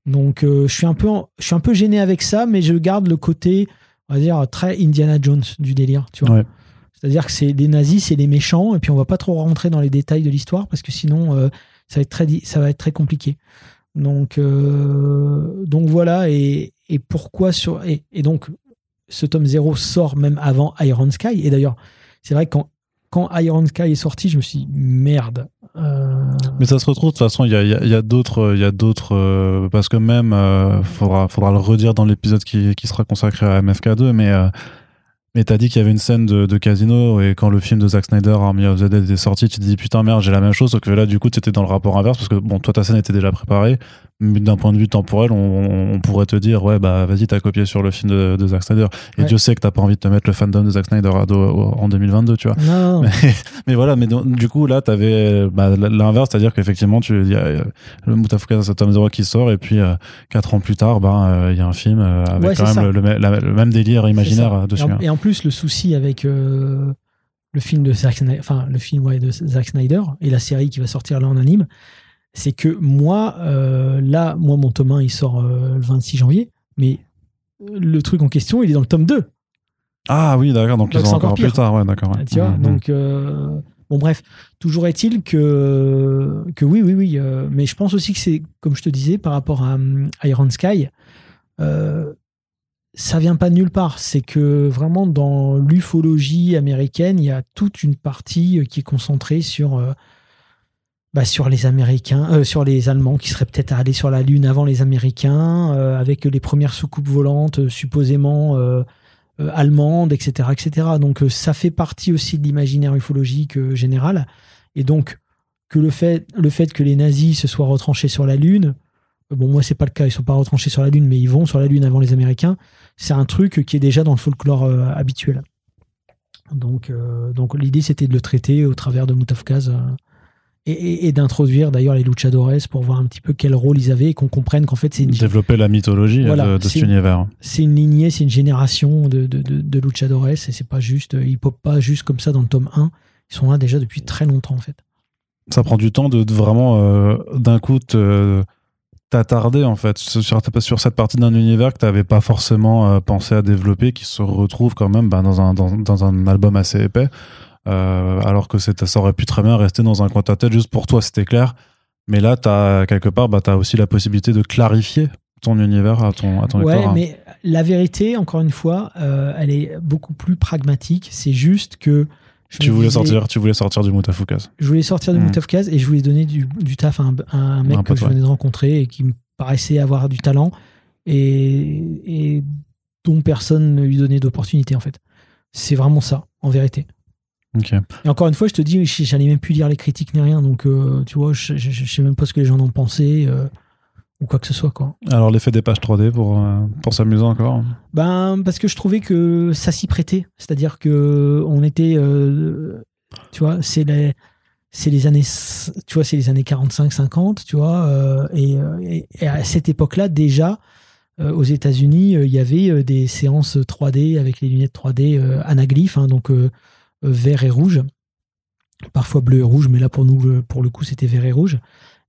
Donc je, suis un peu, je suis un peu gêné avec ça, mais je garde le côté, on va dire, très Indiana Jones du délire. Tu vois C'est-à-dire que c'est des nazis, c'est les méchants, et puis on va pas trop rentrer dans les détails de l'histoire parce que sinon, ça, va être très, ça va être très compliqué. Donc, donc voilà, et, et pourquoi sur. Et, et, donc, ce tome 0 sort même avant Iron Sky. Et d'ailleurs, c'est vrai que quand, quand Iron Sky est sorti, je me suis dit, merde. Euh, Mais ça se retrouve, de toute façon, il y a, d'autres. Y a d'autres euh, parce que même, euh, faudra, faudra le redire dans l'épisode qui, qui, sera consacré à MFK2, mais mais t'as dit qu'il y avait une scène de, casino et quand le film de Zack Snyder Army of the Dead est sorti, tu te dis putain merde j'ai la même chose sauf que là du coup tu étais dans le rapport inverse parce que bon toi ta scène était déjà préparée d'un point de vue temporel on, pourrait te dire ouais bah vas-y t'as copié sur le film de, Zack Snyder. Et Dieu sait que t'as pas envie de te mettre le fandom de Zack Snyder en 2022 tu vois. Non. Mais, voilà mais du coup là t'avais bah, l'inverse c'est à dire qu'effectivement tu il y a le Mutafuka c'est Tom Zero qui sort et puis euh, quatre ans plus tard bah il y a un film euh, avec quand même le, même délire imaginaire dessus et en, plus le souci avec euh, le film de Zack Snyder, enfin le film de Zack Snyder et la série qui va sortir là en anime, c'est que moi, euh, là, moi, mon tome 1, il sort euh, le 26 janvier, mais le truc en question, il est dans le tome 2. Ah oui, d'accord, donc, ils sont encore, plus tard, ouais, d'accord. Tu vois, mmh, donc, mmh. bon, bref, toujours est-il que, que oui, oui, oui, mais je pense aussi que c'est, comme je te disais, par rapport à, à Iron Sky, ça vient pas de nulle part. C'est que vraiment dans l'ufologie américaine, il y a toute une partie euh, qui est concentrée sur, euh, bah, sur les Américains, euh, sur les Allemands qui seraient peut-être allés sur la Lune avant les Américains, avec les premières soucoupes volantes supposément allemandes, etc., etc. Donc ça fait partie aussi de l'imaginaire ufologique général. Et donc que le fait, le fait que les nazis se soient retranchés sur la Lune, bon moi c'est pas le cas, ils sont pas retranchés sur la Lune, mais ils vont sur la Lune avant les Américains c'est un truc qui est déjà dans le folklore euh, habituel. Donc, euh, donc l'idée, c'était de le traiter au travers de Moutafkaz euh, et, d'introduire d'ailleurs les luchadores pour voir un petit peu quel rôle ils avaient et qu'on comprenne qu'en fait, c'est une. Développer la mythologie de, cet univers. C'est une lignée, c'est une génération de, de, de, luchadores et c'est pas juste. Ils popent pas juste comme ça dans le tome 1. Ils sont là déjà depuis très longtemps en fait. Ça prend du temps de, vraiment d'un coup te t'attarder en fait sur, sur cette partie d'un univers que tu n'avais pas forcément euh, pensé à développer, qui se retrouve quand même bah, dans, un, dans, dans, un album assez épais, euh, alors que ça aurait pu très bien rester dans un coin de ta tête juste pour toi, c'était clair. Mais là, as, quelque part, bah, tu as aussi la possibilité de clarifier ton univers à ton, à ton ouais, mais la vérité, encore une fois, euh, elle est beaucoup plus pragmatique. C'est juste que tu voulais, sortir, tu voulais sortir du Moutafoukaz. Je voulais sortir du mmh. Moutafoukaz et je voulais donner du, du taf à un, mec que je venais de rencontrer et qui me paraissait avoir du talent et, et dont personne ne lui donnait d'opportunité en fait. C'est vraiment ça, en vérité. Et encore une fois, je te dis, j'allais même plus lire les critiques ni rien, donc euh, tu vois, je, je, sais même pas ce que les gens en pensaient. Euh, ou quoi que ce soit. Quoi. Alors l'effet des pages 3D pour, euh, pour s'amuser encore Ben parce que je trouvais que ça s'y prêtait. C'est-à-dire que on était, tu vois, c'est les c'est les années, tu vois, c'est les années 45-50, tu vois, et, et, à cette époque-là déjà. aux États-Unis, il y avait des séances 3D avec les lunettes 3D anaglyphes, hein, donc vert et rouge, parfois bleu et rouge, mais là pour nous, pour le coup, c'était vert et rouge.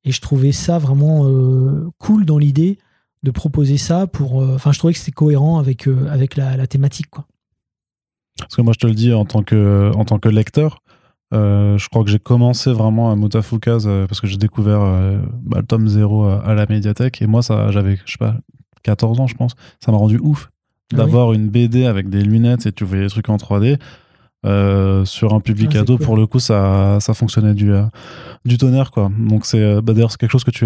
Et je trouvais ça vraiment euh, cool dans l'idée de proposer ça pour. Euh, enfin, je trouvais que c'était cohérent avec, euh, avec la, thématique, quoi. Parce que moi, je te le dis en tant que, en tant que lecteur, je crois que j'ai commencé vraiment à Mutafukaz parce que j'ai découvert bah, le tome 0 à, la médiathèque. Et moi, ça, j'avais, je sais pas, 14 ans, je pense. Ça m'a rendu ouf ah d'avoir une BD avec des lunettes et tu voyais les trucs en 3D. Euh, sur un public ah, ado, pour le coup, ça, ça fonctionnait du, euh, du tonnerre, quoi. Donc, c'est euh, bah, d'ailleurs, c'est quelque chose que tu,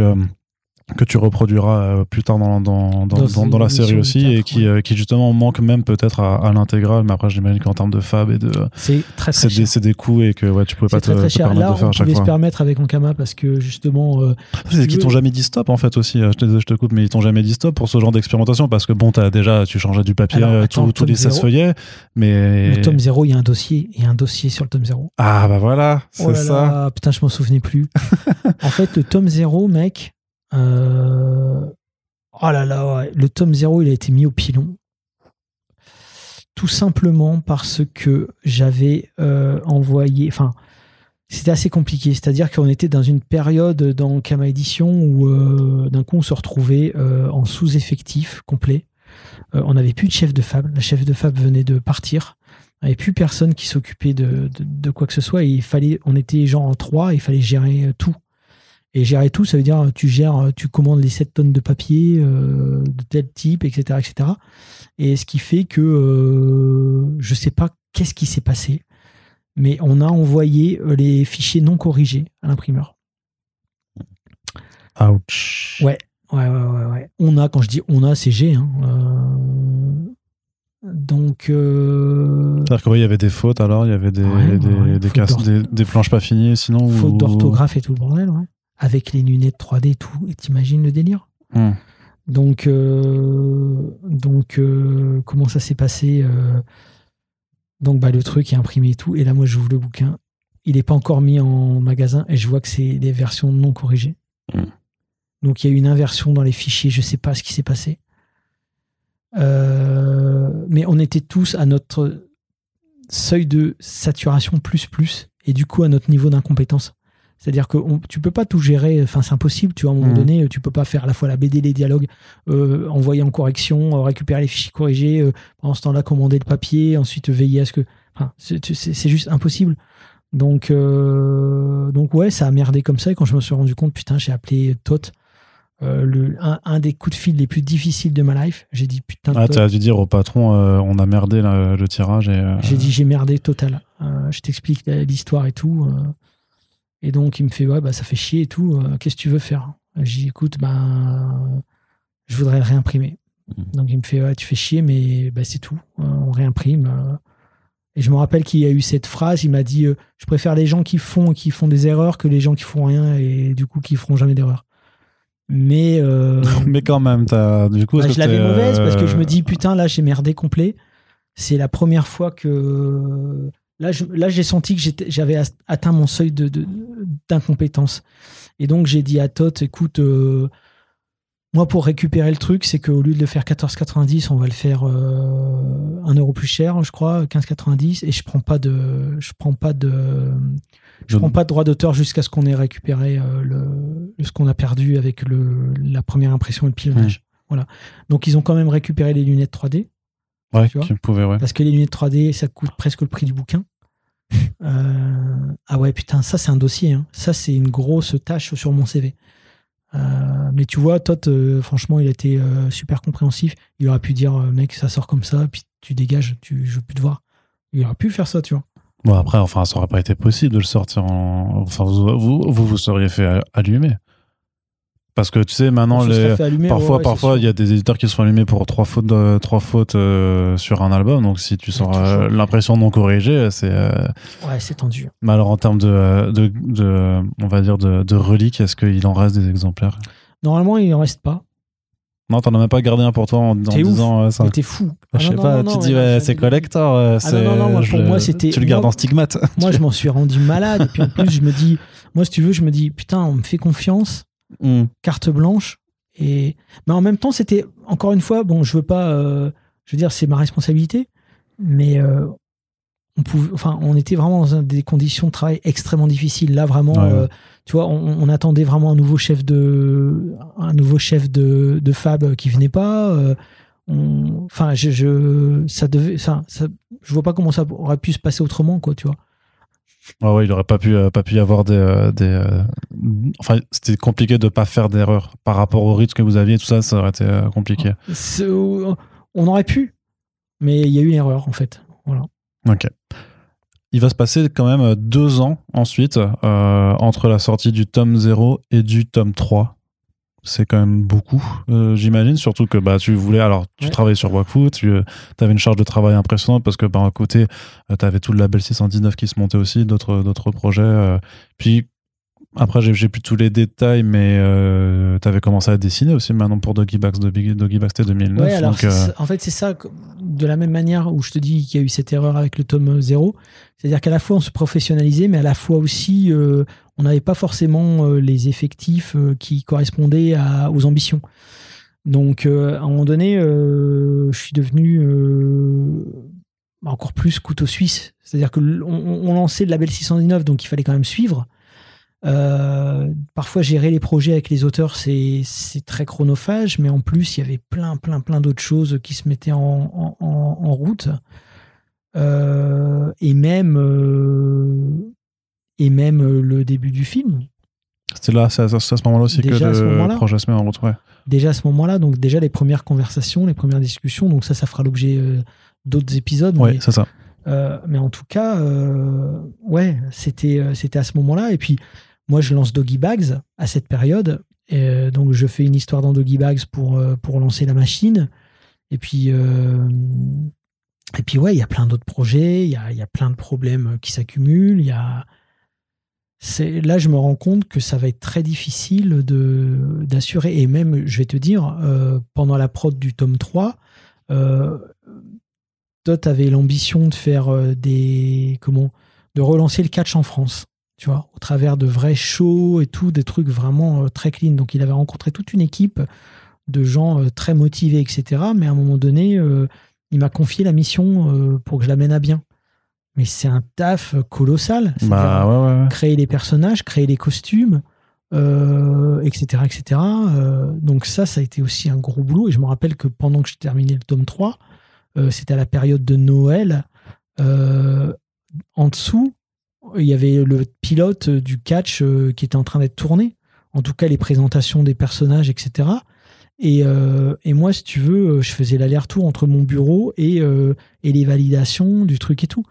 que tu reproduiras euh, plus tard dans, dans, dans, dans, la série aussi et qui, euh, qui justement manque même peut-être à, à l'intégrale mais après j'imagine qu'en termes de fab et de c'est très, très c'est des, des coûts et que ouais, tu pouvais pas te, te, permettre Là, de faire à chaque fois. se permettre avec Ankama parce que justement euh, c'est qu'ils t'ont jamais dit stop en fait aussi. Je te, je te coupe mais ils t'ont jamais dit stop pour ce genre d'expérimentation parce que bon as déjà tu changeais du papier tous les 16 feuillets mais le tome 0 il y a un dossier il y a un dossier sur le tome 0 ah bah voilà c'est oh ça. putain je m'en souvenais plus. En fait le tome 0 mec euh, oh là là, le tome 0, il a été mis au pilon. Tout simplement parce que j'avais envoyé. Enfin, c'était assez compliqué. C'est-à-dire qu'on était dans une période dans Kama Edition où d'un coup on se retrouvait en sous-effectif complet. on n'avait plus de chef de fab. La chef de fab venait de partir. Il n'y avait plus personne qui s'occupait de, quoi que ce soit. Il fallait, on était genre en trois, il fallait gérer tout. Et gérer tout, ça veut dire tu gères, tu commandes les 7 tonnes de papier euh, de tel type, etc., etc. Et ce qui fait que euh, je sais pas qu'est-ce qui s'est passé, mais on a envoyé euh, les fichiers non corrigés à l'imprimeur. Ouch. Ouais, ouais, ouais, ouais, On a, quand je dis on a, c'est G. Hein, donc. Euh... C'est-à-dire qu'il y avait des fautes alors, il y avait des, des, des, planches pas finies sinon. Fautes d'orthographe et tout le bordel, ouais. Avec les lunettes 3D et tout. Et t'imagines le délire? Hmm. Donc, euh, donc euh, comment ça s'est passé euh, Donc, bah, le truc est imprimé et tout. Et là, moi, j'ouvre le bouquin. Il n'est pas encore mis en magasin et je vois que c'est des versions non corrigées. Hmm. Donc, il y a eu une inversion dans les fichiers. Je sais pas ce qui s'est passé. mais on était tous à notre seuil de saturation plus plus et du coup à notre niveau d'incompétence. C'est-à-dire que tu peux pas tout gérer, enfin c'est impossible, tu vois, à un moment mmh. donné, tu peux pas faire à la fois la BD, les dialogues, euh, envoyer en correction, euh, récupérer les fichiers corrigés, euh, pendant ce temps-là commander le papier, ensuite veiller à ce que... Enfin, c'est juste impossible. Donc, donc ouais, ça a merdé comme ça, et quand je me suis rendu compte, putain, j'ai appelé Tot, le, un, des coups de fil les plus difficiles de ma life. J'ai dit putain. Ah, tu as dû dire au patron, on a merdé le tirage. et J'ai dit j'ai merdé total. je t'explique l'histoire et tout. Et donc, il me fait, ouais, bah, ça fait chier et tout. Euh, qu'est-ce que tu veux faire? J'ai dit, écoute, ben, je voudrais le réimprimer. Mhm. Donc, il me fait, ouais, tu fais chier, mais bah, c'est tout. Euh, on réimprime. Euh. Et je me rappelle qu'il y a eu cette phrase. Il m'a dit, je préfère les gens qui font, qui font des erreurs que les gens qui font rien et du coup qui feront jamais d'erreur. Mais, mais quand même, as, du coup, bah, je l'avais mauvaise parce que je me dis, putain, là, j'ai merdé complet. C'est la première fois que Là, j'ai senti que j'avais atteint mon seuil d'incompétence. Et donc, j'ai dit à Tot, écoute, euh, moi, pour récupérer le truc, c'est qu'au lieu de le faire 14,90, on va le faire euh, un euro plus cher, je crois, 15,90. Et je prends pas de, je prends pas de, je prends pas de droit d'auteur jusqu'à ce qu'on ait récupéré euh, le, ce qu'on a perdu avec le, la première impression et le pilonnage. Voilà. Donc, ils ont quand même récupéré les lunettes 3D. Ouais, tu pouvais, ouais. Parce que les lunettes 3D, ça coûte presque le prix du bouquin. Euh, ah ouais, putain, ça c'est un dossier. Hein. Ça c'est une grosse tâche sur mon CV. Euh, mais tu vois, Todd, euh, franchement, il a été super compréhensif. Il aurait pu dire, mec, ça sort comme ça, puis tu dégages, tu, je veux plus te voir. Il aurait pu faire ça, tu vois. Bon, après, enfin, ça aurait pas été possible de le sortir en. Enfin, vous, vous, vous seriez fait allumer. Parce que tu sais, maintenant, les... parfois, parfois, il y a des éditeurs qui sont allumés pour trois fautes, de... trois fautes euh, sur un album. Donc, si tu sors euh, l'impression non corrigée, c'est. Euh, ouais, c'est tendu. Mais alors, en termes de, de, de on va dire, de, de reliques, est-ce qu'il en reste des exemplaires? Normalement, il en reste pas. Non, t'en as même pas gardé un pour toi en, disant ça. t'es fou. je sais pas, tu dis, c'est collector. Ah non, non, non, pour moi, c'était. Tu le gardes en stigmate. Moi, je m'en suis rendu malade. Et puis en plus, je me dis, moi, si tu veux, je me dis, putain, on me fait confiance Hmm. carte blanche. Et... Mais en même temps, c'était, encore une fois, bon, je veux pas, euh, je veux dire, c'est ma responsabilité, mais euh, on, pouvait, enfin, on était vraiment dans des conditions de travail extrêmement difficiles. Là, vraiment, euh, tu vois, on, attendait vraiment un nouveau chef de, un nouveau chef de, de Fab qui venait pas. enfin, je, je, ça devait, ça, ça, je vois pas comment ça aurait pu se passer autrement, quoi, tu vois. Ah ouais, il aurait pas pu, euh, pas pu y avoir des. Euh, des euh, enfin, c'était compliqué de pas faire d'erreur par rapport au rythme que vous aviez, tout ça, ça aurait été compliqué. On aurait pu, mais il y a eu une erreur en fait. Voilà. Ok. Il va se passer quand même deux ans ensuite entre la sortie du tome 0 et du tome 3 c'est quand même beaucoup, euh, j'imagine. Surtout que bah, tu voulais, alors tu travaillais sur Wakfu, tu euh, avais une charge de travail impressionnante parce que par un côté, euh, tu avais tout le label 619 qui se montait aussi, d'autres projets. puis après, j'ai plus tous les détails, mais tu avais commencé à dessiner aussi maintenant pour Doggy Bags, Doggy Bags 2009. donc, en fait, c'est ça, de la même manière où je te dis qu'il y a eu cette erreur avec le tome 0, c'est-à-dire qu'à la fois on se professionnalisait, mais à la fois aussi on n'avait pas forcément euh, les effectifs euh, qui correspondaient aux ambitions. Donc, euh, à un moment donné, je suis devenu encore plus couteau suisse. C'est-à-dire que on, lançait le label 619, donc il fallait quand même suivre. Parfois, gérer les projets avec les auteurs, c'est très chronophage, mais en plus, il y avait plein, plein, plein d'autres choses qui se mettaient en, route. Euh, et même, et même le début du film. C'était là, c'est à, ce moment-là aussi que le projet se met en route. Déjà à ce moment-là, donc déjà les premières conversations, les premières discussions, donc ça, ça fera l'objet d'autres épisodes. Oui, c'est ça. mais en tout cas, ouais, c'était c'était à ce moment-là. Et puis, moi, je lance Doggy Bags à cette période. Et donc, je fais une histoire dans Doggy Bags pour, euh, pour lancer la machine. Et puis, euh, et puis ouais, il y a plein d'autres projets, il y a, y a, plein de problèmes qui s'accumulent. Il y a... Là, je me rends compte que ça va être très difficile d'assurer. Et même, je vais te dire, euh, pendant la prod du tome 3, euh, Dot avait l'ambition de faire des. Comment De relancer le catch en France tu vois, au travers de vrais shows et tout, des trucs vraiment euh, très clean. Donc il avait rencontré toute une équipe de gens euh, très motivés, etc. Mais à un moment donné, euh, il m'a confié la mission pour que je l'amène à bien. Mais c'est un taf colossal. Bah, créer les personnages, créer les costumes, etc. etc. donc ça, ça a été aussi un gros boulot. Et je me rappelle que pendant que je terminais le tome 3, c'était à la période de Noël. en dessous, il y avait le pilote du catch euh, qui était en train d'être tourné. En tout cas, les présentations des personnages, etc. Euh, et, moi, si tu veux, euh, je faisais l'aller-retour entre mon bureau et, et, les validations du truc et tout.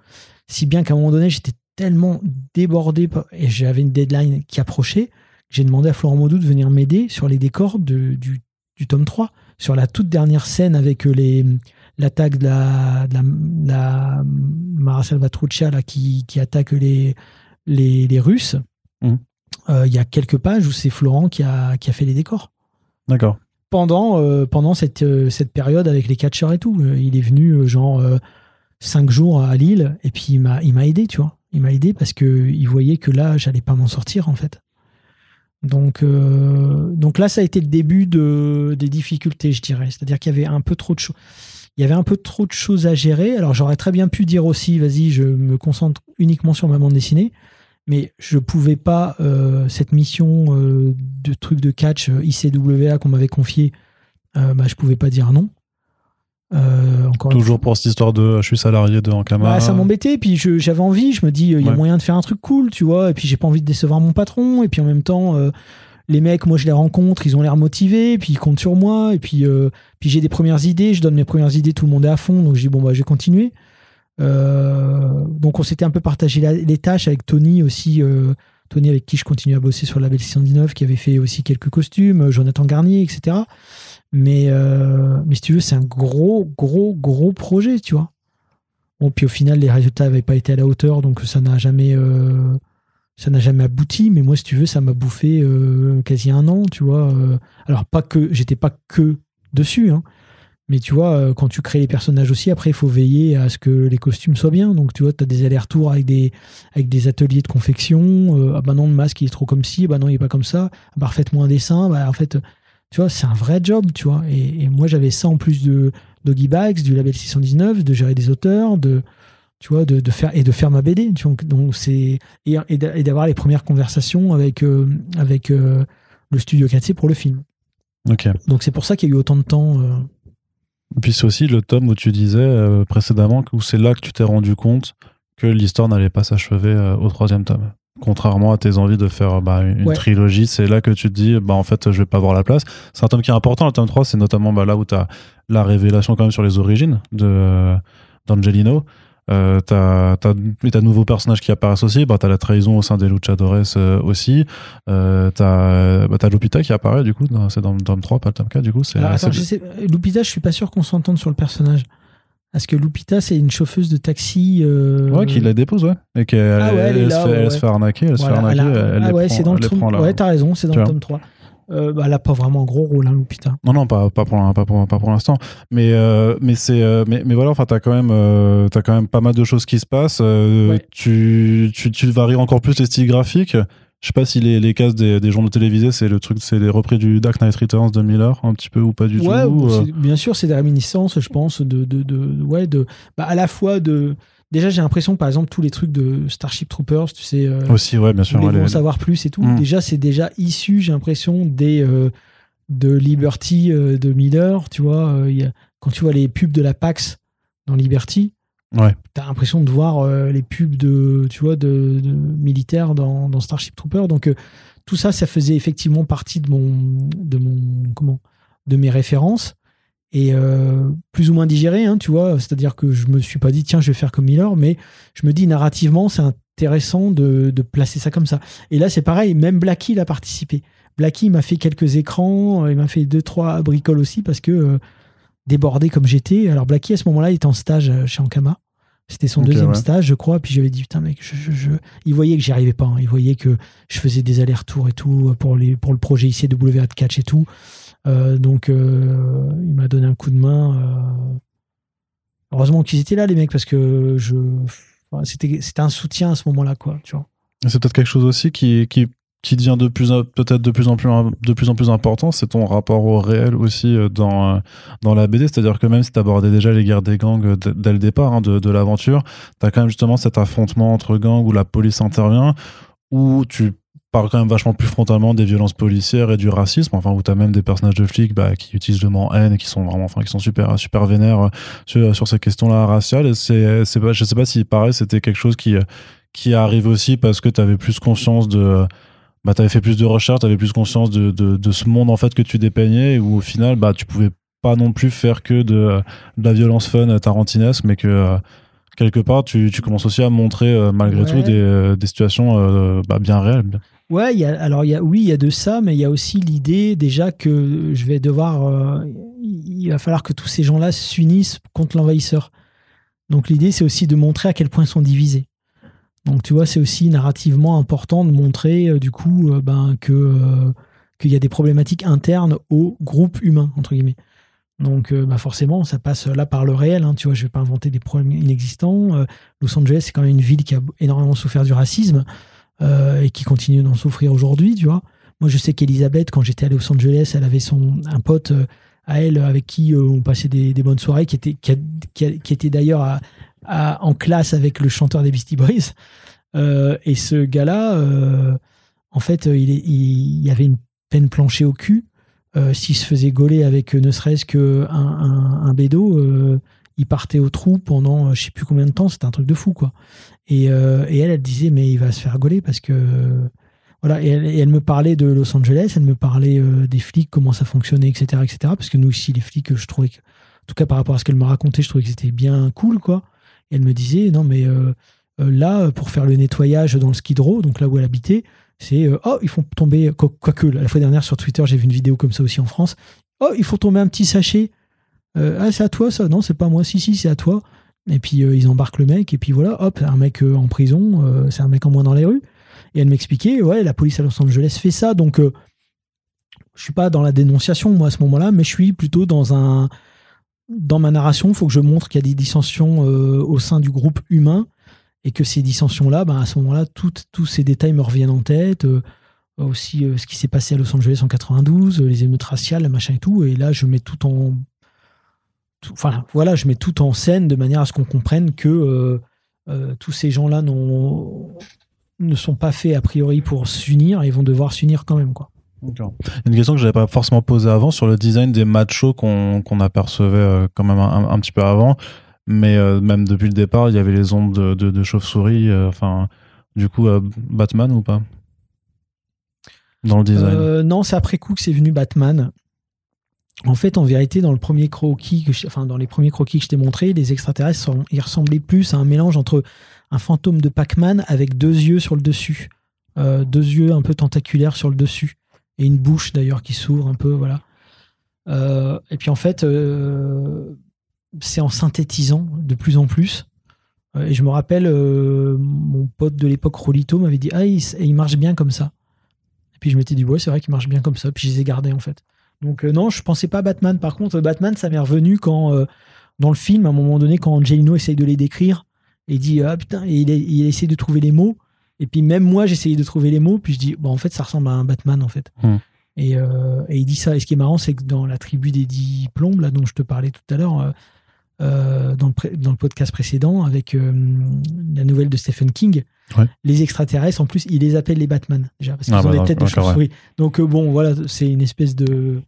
Si bien qu'à un moment donné, j'étais tellement débordé et j'avais une deadline qui approchait, j'ai demandé à Florent Maudou de venir m'aider sur les décors du, du, tome 3. Sur la toute dernière scène avec les, l'attaque de la, de la, Mara Salvatruccia là, qui, qui attaque les, les, les Russes, mmh. euh, il y a quelques pages où c'est Florent qui a, qui a fait les décors. D'accord. Pendant, euh, pendant cette, euh, cette période avec les catcheurs et tout. il est venu genre cinq jours à Lille et puis il m'a, il m'a aidé, tu vois. Il m'a aidé parce qu'il voyait que là, j'allais pas m'en sortir en fait. Donc, donc là, ça a été le début de, des difficultés, je dirais. C'est-à-dire qu'il y avait un peu trop de choses il y avait un peu trop de choses à gérer. Alors j'aurais très bien pu dire aussi, vas-y, je me concentre uniquement sur ma bande dessinée, mais je pouvais pas euh, cette mission euh, de truc de catch euh, ICWA qu'on m'avait confié, bah, je pouvais pas dire non. Encore Toujours pour cette histoire de je suis salarié de Ankama. Bah, ça m'embêtait, puis j'avais envie, je me dis il y a moyen de faire un truc cool, tu vois, et puis j'ai pas envie de décevoir mon patron, et puis en même temps les mecs, moi je les rencontre, ils ont l'air motivés, puis ils comptent sur moi, et puis, euh, puis j'ai des premières idées, je donne mes premières idées, tout le monde est à fond, donc je dis bon bah je vais continuer. Euh, donc on s'était un peu partagé les tâches avec Tony aussi, euh, Tony avec qui je continue à bosser sur la Label 619, qui avait fait aussi quelques costumes, Jonathan Garnier, etc. Mais, mais si tu veux, c'est un gros, gros, gros projet, tu vois. Bon, puis au final, les résultats n'avaient pas été à la hauteur, donc ça n'a jamais n'a jamais abouti, mais moi, si tu veux, ça m'a bouffé euh, quasi un an, tu vois. Euh. alors, pas que, j'étais pas que dessus, hein, mais tu vois, euh, quand tu crées les personnages aussi, après, il faut veiller à ce que les costumes soient bien. Donc, tu vois, tu as des allers-retours avec des, avec des ateliers de confection. ah bah non, le masque, il est trop comme ci, bah non, il est pas comme ça. Ah bah, refaites-moi un dessin. Bah, en fait, tu vois, c'est un vrai job, tu vois. Et, et moi, j'avais ça en plus de Doggy Bags, du label 619, de gérer des auteurs, de tu vois, de, faire et de faire ma BD. Donc, c'est et, et d'avoir les premières conversations avec euh, avec euh, le studio 4C pour le film. Donc c'est pour ça qu'il y a eu autant de temps. Euh. Et puis c'est aussi le tome où tu disais précédemment où c'est là que tu t'es rendu compte que l'histoire n'allait pas s'achever au troisième tome. Contrairement à tes envies de faire bah, une trilogie, c'est là que tu te dis, bah, en fait, je vais pas avoir la place. C'est un tome qui est important, le tome 3, c'est notamment bah, là où tu as la révélation quand même sur les origines d'Angelino. Euh, t'as as, nouveaux personnages qui apparaissent aussi. Bah, t'as la trahison au sein des Luchadores euh, aussi. Euh, t'as bah, Lupita qui apparaît, du coup. C'est dans le tome 3, pas le tome 4, du coup. c'est Lupita, je suis pas sûr qu'on s'entende sur le personnage. Parce que Lupita, c'est une chauffeuse de taxi. Euh, ouais, qui la dépose, ouais. Et qu'elle ah elle, se, fait, arnaquer. Elle se fait arnaquer. Elle, ah ouais, c'est dans le tome. Ouais, t'as raison, c'est dans le tome 3. Euh, bah, elle n'a pas vraiment un gros rôle, hein, Lupita. Non, non, pas, pas pour, pas pour, pas pour l'instant. Mais, euh, mais, c'est, mais, mais voilà, enfin, t'as quand, même, euh, as quand même pas mal de choses qui se passent. Tu, tu, tu varies encore plus les styles graphiques. Je sais pas si les, les cases des, des journaux télévisés, c'est le truc, c'est les repris du Dark Knight Returns de Miller, un petit peu ou pas du ouais, tout. c'est- bien sûr, c'est des réminiscences, je pense, de, de, de- ouais, de, bah, à la fois de. Déjà, j'ai l'impression, par exemple, tous les trucs de Starship Troopers, tu sais, euh, Aussi, ouais, bien sûr. ouais, en les- savoir plus et tout. Mm. Déjà, c'est déjà issu, j'ai l'impression, des euh, de Liberty euh, de Miller. Tu vois, euh, il y a- quand tu vois les pubs de la Pax dans Liberty, Ouais. t'as l'impression de voir euh, les pubs de, tu vois, de, militaires dans, Starship Trooper. Donc euh, tout ça, ça faisait effectivement partie de mon, de mon, comment, de mes références et euh, plus ou moins digéré, hein, tu vois. C'est-à-dire que je me suis pas dit tiens, je vais faire comme Miller, mais je me dis narrativement, c'est intéressant de, placer ça comme ça. Et là, c'est pareil, même Blackie il a participé. Blackie m'a fait quelques écrans, il m'a fait deux trois bricoles aussi parce que débordé comme j'étais. Alors Blackie à ce moment-là, il était en stage euh, chez Ankama. C'était son deuxième ouais. stage, je crois. Puis j'avais dit putain mec, je, je, je- il voyait que j'y arrivais pas. hein. Il voyait que je faisais des allers-retours et tout pour les pour le projet ICW de catch et tout. Euh, donc euh, il m'a donné un coup de main. euh. Heureusement qu'ils étaient là les mecs parce que je enfin, c'était c'était un soutien à ce moment-là quoi. Tu vois. C'est peut-être quelque chose aussi qui, qui, qui devient de plus, peut-être de plus en plus, de plus en plus important, c'est ton rapport au réel aussi euh, dans, euh, dans la BD. C'est-à-dire que même si tu abordais déjà les guerres des gangs euh, dès le départ hein, de, de l'aventure, tu as quand même justement cet affrontement entre gangs où la police intervient, où tu parles quand même vachement plus frontalement des violences policières et du racisme, enfin où tu as même des personnages de flics bah, qui utilisent le mot haine et qui sont vraiment, enfin, qui sont super, super vénères sur, sur ces questions-là raciales. Et c'est, c'est pas, je sais pas si pareil, c'était quelque chose qui, qui arrive aussi parce que tu avais plus conscience de bah tu avais fait plus de recherches, tu avais plus conscience de, de, de ce monde en fait que tu dépeignais où au final bah tu pouvais pas non plus faire que de, de la violence fun tarantinesque mais que euh, quelque part tu, tu commences aussi à montrer euh, malgré Ouais. tout des, euh, des situations euh, bah, bien réelles. Ouais, y a, alors y a, oui, il y a de ça, mais il y a aussi l'idée déjà que je vais devoir, il va falloir que tous ces gens-là s'unissent contre l'envahisseur. Donc l'idée, c'est aussi de montrer à quel point ils sont divisés. Donc tu vois, c'est aussi narrativement important de montrer euh, du coup euh, ben, que euh, qu'il y a des problématiques internes au groupe humain entre guillemets. Donc bah forcément, ça passe là par le réel. hein, tu vois, je vais pas inventer des problèmes inexistants. Los Angeles, c'est quand même une ville qui a énormément souffert du racisme et qui continue d'en souffrir aujourd'hui, tu vois. Moi, je sais qu'Elisabeth, quand j'étais à Los Angeles, elle avait son un pote à elle avec qui on passait des, bonnes soirées, qui était qui était d'ailleurs à- en classe avec le chanteur des Beastie Boys. Euh, et ce gars-là, euh, en fait, euh, il, il, avait une peine planchée au cul. S'il se faisait gauler avec ne serait-ce qu'un un, un bédo, il partait au trou pendant je sais plus combien de temps. C'était un truc de fou, quoi. Et, et elle, elle disait, mais il va se faire gauler parce que. Voilà, et elle, elle me parlait de Los Angeles, elle me parlait des flics, comment ça fonctionnait, etc., etc. Parce que nous, ici, les flics, je trouvais que, en tout cas par rapport à ce qu'elle me racontait, je trouvais que c'était bien cool, quoi. Elle me disait, non, mais euh, euh, là, pour faire le nettoyage dans le skid row, donc là où elle habitait, c'est, euh, oh, ils font tomber, quoi- quoique, la fois dernière sur Twitter, j'ai vu une vidéo comme ça aussi en France, oh, ils font tomber un petit sachet. Ah, c'est à toi ça Non, c'est pas moi. Si, si, c'est à toi. Et puis ils embarquent le mec, et puis voilà, hop, un mec en prison, c'est un mec en moins dans les rues. Et elle m'expliquait, ouais, la police à Los Angeles fait ça, donc je suis pas dans la dénonciation moi à ce moment-là, mais je suis plutôt dans un dans ma narration, il faut que je montre qu'il y a des dissensions euh, au sein du groupe humain et que ces dissensions-là, ben, à ce moment-là, tous ces détails me reviennent en tête. euh, aussi euh, ce qui s'est passé à Los Angeles en 92, euh, les émeutes raciales, le machin et tout. Et là, je mets tout en. Enfin, voilà, je mets tout en scène de manière à ce qu'on comprenne que tous ces gens-là ne sont pas faits a priori pour s'unir et vont devoir s'unir quand même. Quoi. Une question que j'avais pas forcément posée avant sur le design des machos qu'on qu'on apercevait euh, quand même un, un petit peu avant, mais euh, même depuis le départ, il y avait les ombres de, de, de chauve-souris. euh, Enfin, du coup, euh, Batman ou pas? Dans le design. Non, c'est après coup que c'est venu Batman. En fait, en vérité, dans le premier croquis, que je- enfin dans les premiers croquis que je t'ai montré, les extraterrestres, sont- ils ressemblaient plus à un mélange entre un fantôme de Pac-Man avec deux yeux sur le dessus, deux yeux un peu tentaculaires sur le dessus et une bouche d'ailleurs qui s'ouvre un peu, voilà. Euh, et puis en fait, euh, c'est en synthétisant de plus en plus. Euh, Et je me rappelle, mon pote de l'époque Rolito m'avait dit, ah, il, il marche bien comme ça. Et puis je m'étais dit, ouais, c'est vrai qu'il marche bien comme ça. Puis je les ai gardés en fait. Donc non, je pensais pas à Batman. Par contre, Batman, ça m'est revenu quand, dans le film, à un moment donné, quand Angelino essaye de les décrire, et dit, ah putain, et il, il essaie de trouver les mots. Et puis même moi, j'essayais de trouver les mots, puis je dis, bon, en fait, ça ressemble à un Batman, en fait. Hmm. Et, euh, et, il dit ça. Et ce qui est marrant, c'est que dans la tribu des dix plombes, là, dont je te parlais tout à l'heure, euh, euh dans, le dans, le podcast précédent, avec euh, la nouvelle de Stephen King, ouais. les extraterrestres, en plus, il les appelle les Batman, déjà, parce qu'ils ah, ont bah, des têtes de chauve-souris. Donc, bon, voilà, c'est une espèce de.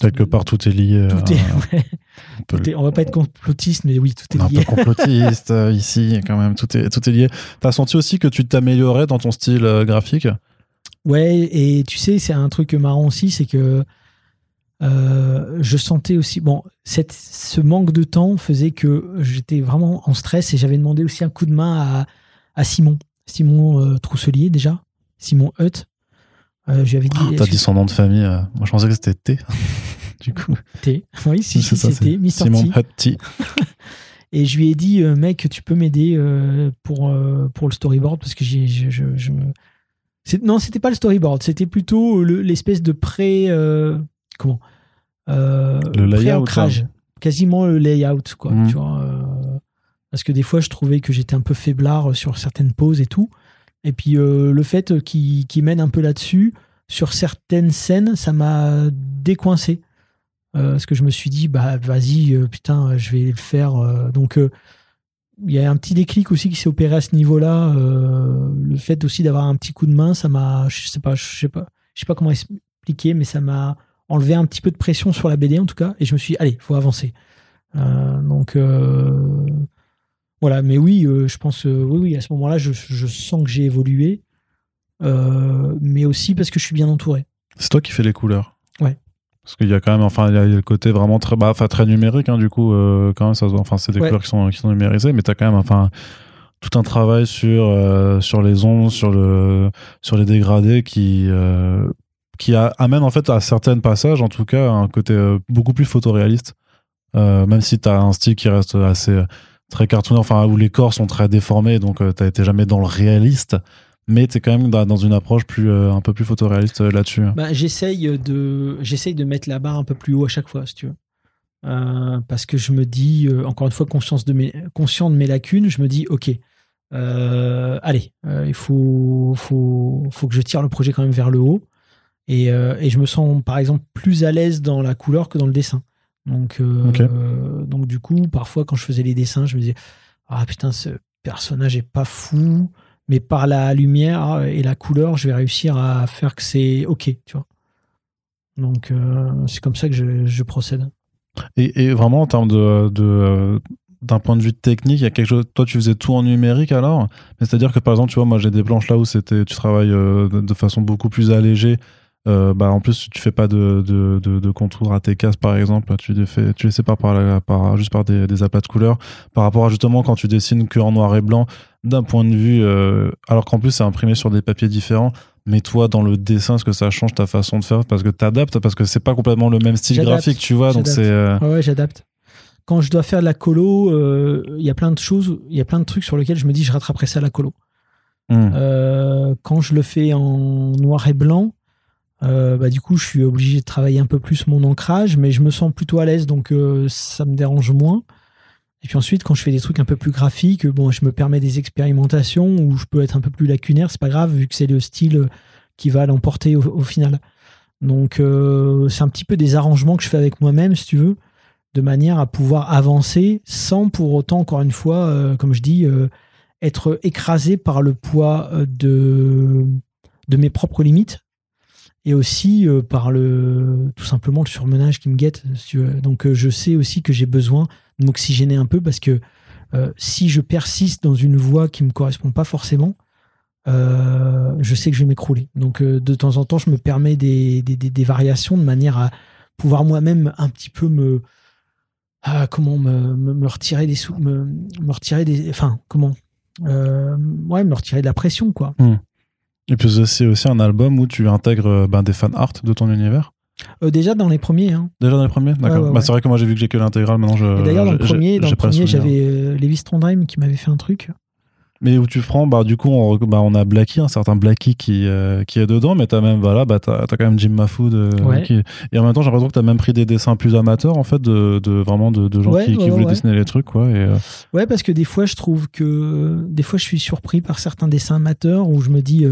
Quelque part, tout est lié. Tout est, ouais. on, peut... on va pas être complotiste, mais oui, tout est lié. Un peu complotiste ici, quand même, tout est, tout est lié. T'as senti aussi que tu t'améliorais dans ton style graphique? Ouais, et tu sais, c'est un truc marrant aussi, c'est que euh, je sentais aussi. Bon, cette, ce manque de temps faisait que j'étais vraiment en stress et j'avais demandé aussi un coup de main à, à Simon. Simon euh, Trousselier, déjà. Simon Hutt. Euh, je dit. Oh, T'as dit son nom de famille. Euh, moi, je pensais que c'était T. du coup. T. Oui, si, si c'était Mr. Simon Hutt T. et je lui ai dit, mec, tu peux m'aider pour, pour le storyboard parce que j'ai, je, je, je, non, c'était pas le storyboard, c'était plutôt l'espèce de pré. Euh, comment euh, Le layout. Quasiment le layout, quoi. Mhm. Tu vois, euh, parce que des fois, je trouvais que j'étais un peu faiblard sur certaines poses et tout. Et puis, le fait qu'il mène un peu là-dessus, sur certaines scènes, ça m'a décoincé. Parce que je me suis dit, bah, vas-y, putain, je vais le faire. donc il y a un petit déclic aussi qui s'est opéré à ce niveau-là. Euh, le fait aussi d'avoir un petit coup de main, ça m'a, je sais pas, je sais pas, je sais pas comment expliquer, mais ça m'a enlevé un petit peu de pression sur la BD en tout cas, et je me suis, dit, allez, faut avancer. Euh, donc euh, voilà, mais oui, je pense, oui, oui, à ce moment-là, je, je, sens que j'ai évolué, mais aussi parce que je suis bien entouré. C'est toi qui fais les couleurs. Ouais. Parce qu'il y a quand même, enfin, il y a le côté vraiment très, bah, très numérique, hein, du coup, euh, quand même, ça, enfin, c'est des couleurs qui sont, qui sont numérisées, mais tu as quand même, enfin, tout un travail sur, euh, sur les ondes, sur, le, sur les dégradés qui, euh, qui amène, en fait, à certains passages, en tout cas, un côté beaucoup plus photoréaliste. même si tu as un style qui reste assez très cartoon, enfin, où les corps sont très déformés, donc tu été jamais dans le réaliste mais tu es quand même dans une approche plus, euh, un peu plus photoréaliste euh, là-dessus. Bah, j'essaye de, j'essaye de mettre la barre un peu plus haut à chaque fois, si tu veux. Euh, parce que je me dis, encore une fois, conscience de mes, conscient de mes lacunes, je me dis, ok, allez, il faut, faut, faut que je tire le projet quand même vers le haut. Et, et je me sens, par exemple, plus à l'aise dans la couleur que dans le dessin. Donc, donc du coup, parfois, quand je faisais les dessins, je me disais, ah putain, ce personnage est pas fou mais par la lumière et la couleur, je vais réussir à faire que c'est OK, tu vois. Donc, euh, c'est comme ça que je, procède. Et, vraiment, en termes de, d'un point de vue technique, il y a quelque chose. Toi, tu faisais tout en numérique alors, mais c'est-à-dire que par exemple, tu vois, moi j'ai des planches là où c'était, tu travailles euh, de, façon beaucoup plus allégée. Euh, bah, en plus, tu fais pas de, de, de, contours à tes cases, par exemple. Tu les fais, tu les sépares par, par, juste par des, des aplats de couleurs. Par rapport à justement quand tu dessines que en noir et blanc, d'un point de vue, euh, alors qu'en plus c'est imprimé sur des papiers différents, mais toi dans le dessin, est-ce que ça change ta façon de faire? Parce que tu adaptes, parce que c'est pas complètement le même style graphique, tu vois, donc c'est. Euh, ouais, j'adapte. Quand je dois faire de la colo, euh, il y a plein de choses, il y a plein de trucs sur lesquels je me dis je rattraperai ça à la colo. Hmm. quand je le fais en noir et blanc, bah, du coup, je suis obligé de travailler un peu plus mon ancrage, mais je me sens plutôt à l'aise, donc ça me dérange moins. Et puis ensuite, quand je fais des trucs un peu plus graphiques, bon, je me permets des expérimentations où je peux être un peu plus lacunaire, c'est pas grave, vu que c'est le style qui va l'emporter au, final. Donc, euh, c'est un petit peu des arrangements que je fais avec moi-même, si tu veux, de manière à pouvoir avancer sans pour autant, encore une fois, euh, comme je dis, euh, être écrasé par le poids de, de mes propres limites et aussi par le tout simplement le surmenage qui me guette. Donc, je sais aussi que j'ai besoin m'oxygéner un peu parce que euh, si je persiste dans une voie qui me correspond pas forcément, euh, je sais que je vais m'écrouler. Donc euh, de temps en temps, je me permets des, variations de manière à pouvoir moi-même un petit peu me ah, comment me, retirer des sous, me, me, retirer des enfin comment ouais me retirer de la pression quoi. Hmm. Et puis c'est aussi un album où tu intègres ben, des fan art de ton univers? Euh, déjà dans les premiers. Hein. Déjà dans les premiers D'accord. bah, c'est vrai que moi j'ai vu que j'ai que l'intégrale, maintenant je. D'ailleurs, dans le premier, dans le premier j'avais euh, Lévis Trondheim qui m'avait fait un truc. Mais où tu prends, bah, du coup, on, bah, on a Blacky, un certain Blacky qui, euh, qui est dedans, mais t'as même, voilà, bah, t'as, as quand même Jim Mafood. Euh, qui... Et en même temps, j'ai l'impression que t'as même pris des dessins plus amateurs, en fait, de, de vraiment de, de gens qui, qui voulaient dessiner les trucs, quoi. Et, euh, Ouais, parce que des fois, je trouve que, des fois, je suis surpris par certains dessins amateurs où je me dis,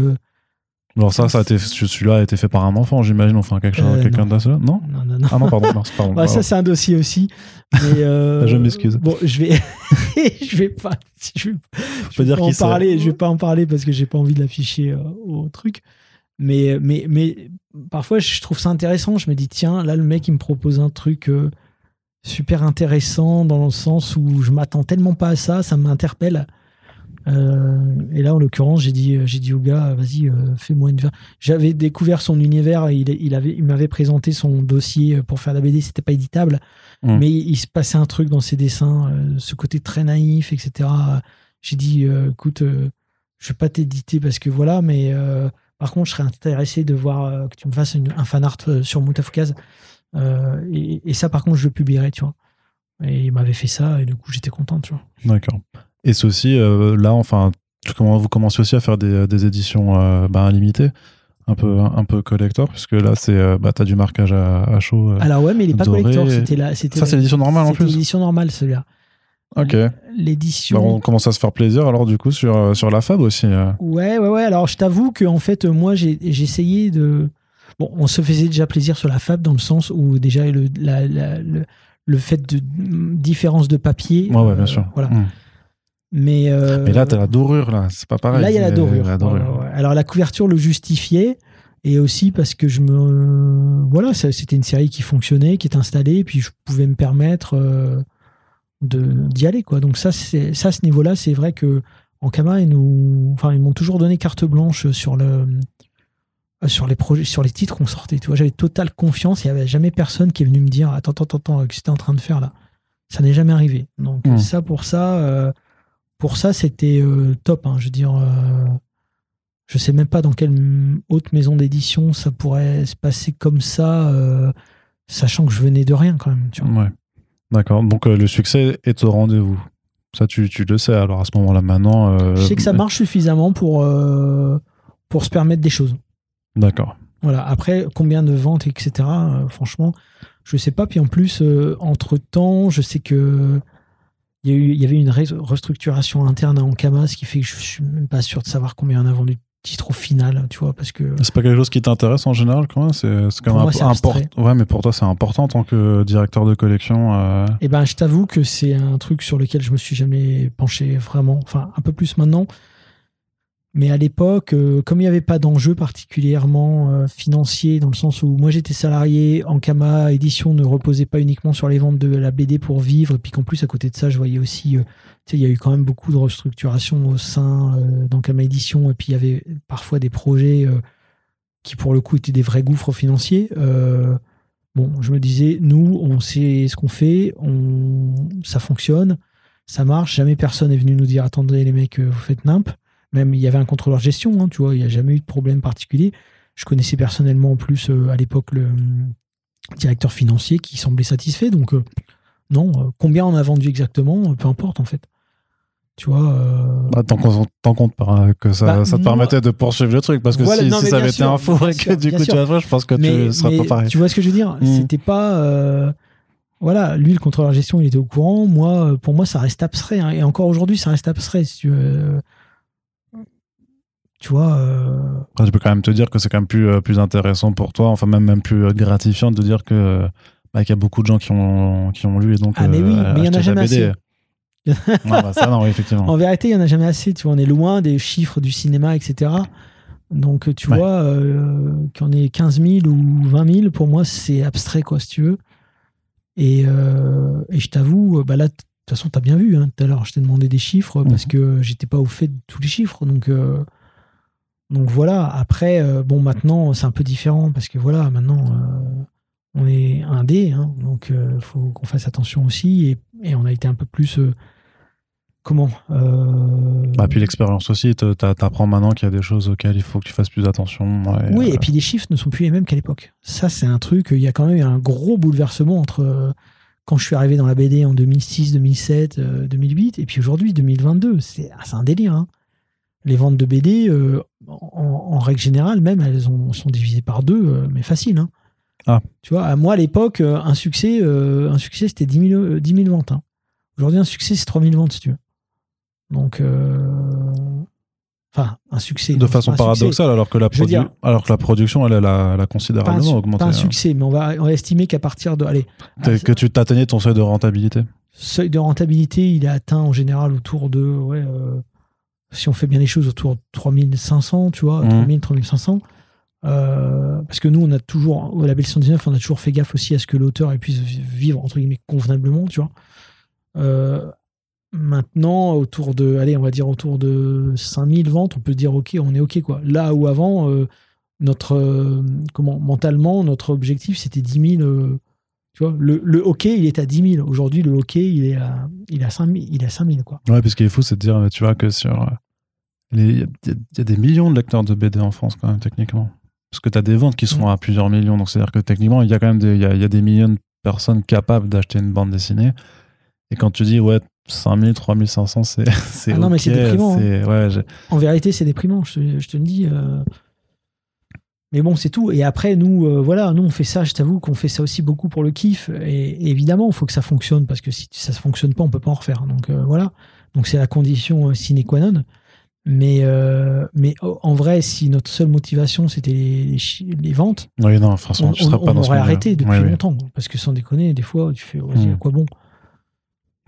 alors ça, ça a été, celui-là a été fait par un enfant, j'imagine, enfin quelque chose, quelqu'un d'assez. Non, non, non, non. Ah non, pardon, pardon. bah, ça, c'est un dossier aussi. Mais euh, je m'excuse. Bon, je vais, je vais pas, je vais, je vais dire pas en parler. Je vais pas en parler parce que j'ai pas envie de l'afficher euh, au truc. Mais, mais, mais parfois, je trouve ça intéressant. Je me dis, tiens, là, le mec, il me propose un truc euh, super intéressant dans le sens où je m'attends tellement pas à ça, ça m'interpelle. Euh, et là, en l'occurrence, j'ai dit, j'ai dit au gars, vas-y, euh, fais-moi une. J'avais découvert son univers. Il, il avait, il m'avait présenté son dossier pour faire la BD. C'était pas éditable, mmh. mais il, se passait un truc dans ses dessins, euh, ce côté très naïf, etc. J'ai dit, écoute, je vais pas t'éditer parce que voilà, mais par contre, je serais intéressé de voir que tu me fasses un fan art sur Moutafoukaz. Et, et, ça, par contre, je le publierai, tu vois. Et il m'avait fait ça, et du coup, j'étais content, tu vois. D'accord. Et ceci, euh, là, enfin, comment vous commencez aussi à faire des, des éditions euh, bah, limitées un peu un peu collector puisque là c'est euh, bah t'as du marquage à, chaud alors ouais mais il est pas collector c'était là c'était ça c'est l'édition normale en plus. l'édition normale celui-là. Ok. L'édition bah, on commence à se faire plaisir alors du coup sur sur la fab aussi ouais ouais ouais alors je t'avoue que en fait moi j'ai essayé de bon on se faisait déjà plaisir sur la fab dans le sens où déjà le la, le, le fait de différence de papier ouais, ouais bien sûr. voilà. Mmh. Mais, euh, Mais là, t'as la dorure, là. C'est pas pareil. Là, il y a la dorure. Alors, la couverture le justifiait. Et aussi parce que je me. Voilà, c'était une série qui fonctionnait, qui est installée. Et puis, je pouvais me permettre euh, d'y aller, quoi. Donc, ça, ça à ce niveau-là, c'est vrai que en Kama, ils nous. Enfin, ils m'ont toujours donné carte blanche sur le. Sur les, projets, sur les titres qu'on sortait. Tu vois, j'avais totale confiance. Il n'y avait jamais personne qui est venu me dire Attends, attends, attends, que c'était en train de faire là? Ça n'est jamais arrivé. Donc, mmh. ça, pour ça. Euh, pour ça, c'était euh, top. Hein. je veux dire, euh, je sais même pas dans quelle autre maison d'édition ça pourrait se passer comme ça, euh, sachant que je venais de rien quand même. Tu vois. Ouais. D'accord. Donc le succès est au rendez-vous. Ça, tu, tu, le sais. Alors à ce moment-là, maintenant. je sais que ça marche suffisamment pour, pour se permettre des choses. D'accord. Voilà. Après, combien de ventes, etc. franchement, je sais pas. Puis en plus, entre temps, je sais que il y, avait une restructuration interne à Ankama, ce qui fait que je suis même pas sûr de savoir combien on a vendu de titres au final, tu vois, parce que. C'est pas quelque chose qui t'intéresse en général, quand même. C'est quand même important. Ouais, mais pour toi, c'est important en tant que directeur de collection. Euh... Eh ben, je t'avoue que c'est un truc sur lequel je me suis jamais penché vraiment. Enfin, un peu plus maintenant. Mais à l'époque, euh, comme il n'y avait pas d'enjeu particulièrement euh, financier, dans le sens où moi j'étais salarié, Ankama Édition ne reposait pas uniquement sur les ventes de la BD pour vivre, et puis qu'en plus à côté de ça, je voyais aussi, euh, il y a eu quand même beaucoup de restructuration au sein d'Ankama Édition, et puis il y avait parfois des projets qui pour le coup étaient des vrais gouffres financiers. bon, je me disais, nous, on sait ce qu'on fait, ça fonctionne, ça marche, jamais personne est venu nous dire, attendez les mecs, vous faites nimp. Même il y avait un contrôleur gestion, hein, tu vois, il n'y a jamais eu de problème particulier. Je connaissais personnellement en plus euh, à l'époque le hum, directeur financier qui semblait satisfait. Donc, euh, non, euh, combien on a vendu exactement, peu importe en fait. Tu vois. Bah, tant qu'on compte que ça, bah, ça te permettait de poursuivre le truc. Parce que si, ça avait été un four et que du coup tu as je pense que tu tu seras pas pareil. Tu vois ce que je veux dire? Mmh. C'était pas. voilà, lui, le contrôleur gestion, il était au courant. Moi, pour moi, ça reste abstrait. Hein. et encore aujourd'hui, ça reste abstrait. Si tu veux tu vois. Euh... je peux quand même te dire que c'est quand même plus, euh, plus intéressant pour toi, enfin même, même plus gratifiant de dire que bah, qu'il y a beaucoup de gens qui ont, qui ont lu et donc. Ah, mais oui, euh, mais il y en a jamais assez. bah, ça, non, effectivement. En vérité, il n'y en a jamais assez. Tu vois, on est loin des chiffres du cinéma, etc. Donc, tu vois, euh, qu'on ait 15 000 ou 20 000, pour moi, c'est abstrait, quoi, si tu veux. Et, euh, et je t'avoue, bah là, de toute façon, tu as bien vu, hein, tout à l'heure, je t'ai demandé des chiffres parce mhm. que j'étais pas au fait de tous les chiffres. Donc, donc voilà, après, euh, bon, maintenant, c'est un peu différent parce que voilà, maintenant, euh, on est un dé, hein, donc il euh, faut qu'on fasse attention aussi. Et, on a été un peu plus. comment bah, Puis l'expérience aussi, t'apprends maintenant qu'il y a des choses auxquelles il faut que tu fasses plus attention. oui, et puis les chiffres ne sont plus les mêmes qu'à l'époque. Ça, c'est un truc, il y a quand même eu un gros bouleversement entre quand je suis arrivé dans la BD en 2006, 2007, 2008, et puis aujourd'hui, 2022. C'est un délire. Hein. Les ventes de BD, en, règle générale, même, elles sont divisées par deux, mais facile. Hein. Ah. Tu vois, à moi, à l'époque, un succès, un succès c'était 10 000, 10 000 ventes. Hein. Aujourd'hui, un succès, c'est 3 000 ventes, si tu veux. Donc, Enfin, un succès. De façon paradoxale, alors que, la alors que la production, elle, elle, a, considérablement augmenté. Pas un hein. succès, mais on va, on va estimer qu'à partir de. Allez, que tu t'atteignais ton seuil de rentabilité Seuil de rentabilité, il est atteint en général autour de. Ouais, euh, si on fait bien les choses, autour de 3500, tu vois, 3000, mmh. 3500. Euh, parce que nous, on a toujours, au label 119, on a toujours fait gaffe aussi à ce que l'auteur puisse vivre, entre guillemets, convenablement, tu vois. Euh, Maintenant, autour de, allez, on va dire autour de 5000 ventes, on peut dire ok, on est ok quoi. Là où avant, euh, notre, euh, comment, mentalement, notre objectif c'était 10 000. Euh, tu vois, le, le, hockey, il est à 10 000. Aujourd'hui, le hockey, il est à, il est à 5 000, il est à 5000 quoi. Ouais, parce qu'il est fou, c'est de dire, tu vois, que sur. Il y, a des millions de lecteurs de BD en France quand même, techniquement. Parce que tu as des ventes qui sont à plusieurs millions. Donc c'est-à-dire que techniquement, il y a quand même des, y a, y a des millions de personnes capables d'acheter une bande dessinée. Et quand tu dis, ouais, 5000, 3500, c'est. c'est ah non, mais c'est déprimant. Hein. en vérité, c'est déprimant, je, te le dis. Euh. Mais bon, c'est tout. Et après, nous, euh, voilà, nous, on fait ça, je t'avoue qu'on fait ça aussi beaucoup pour le kiff. Et, évidemment, il faut que ça fonctionne, parce que si ça ne fonctionne pas, on peut pas en refaire. Donc euh, voilà. Donc c'est la condition sine qua non. Mais, mais en vrai, si notre seule motivation c'était les, les, ventes, oui, non, on, on, on aurait arrêté depuis longtemps. Parce que sans déconner, des fois, tu fais, vas-y, à hmm. quoi bon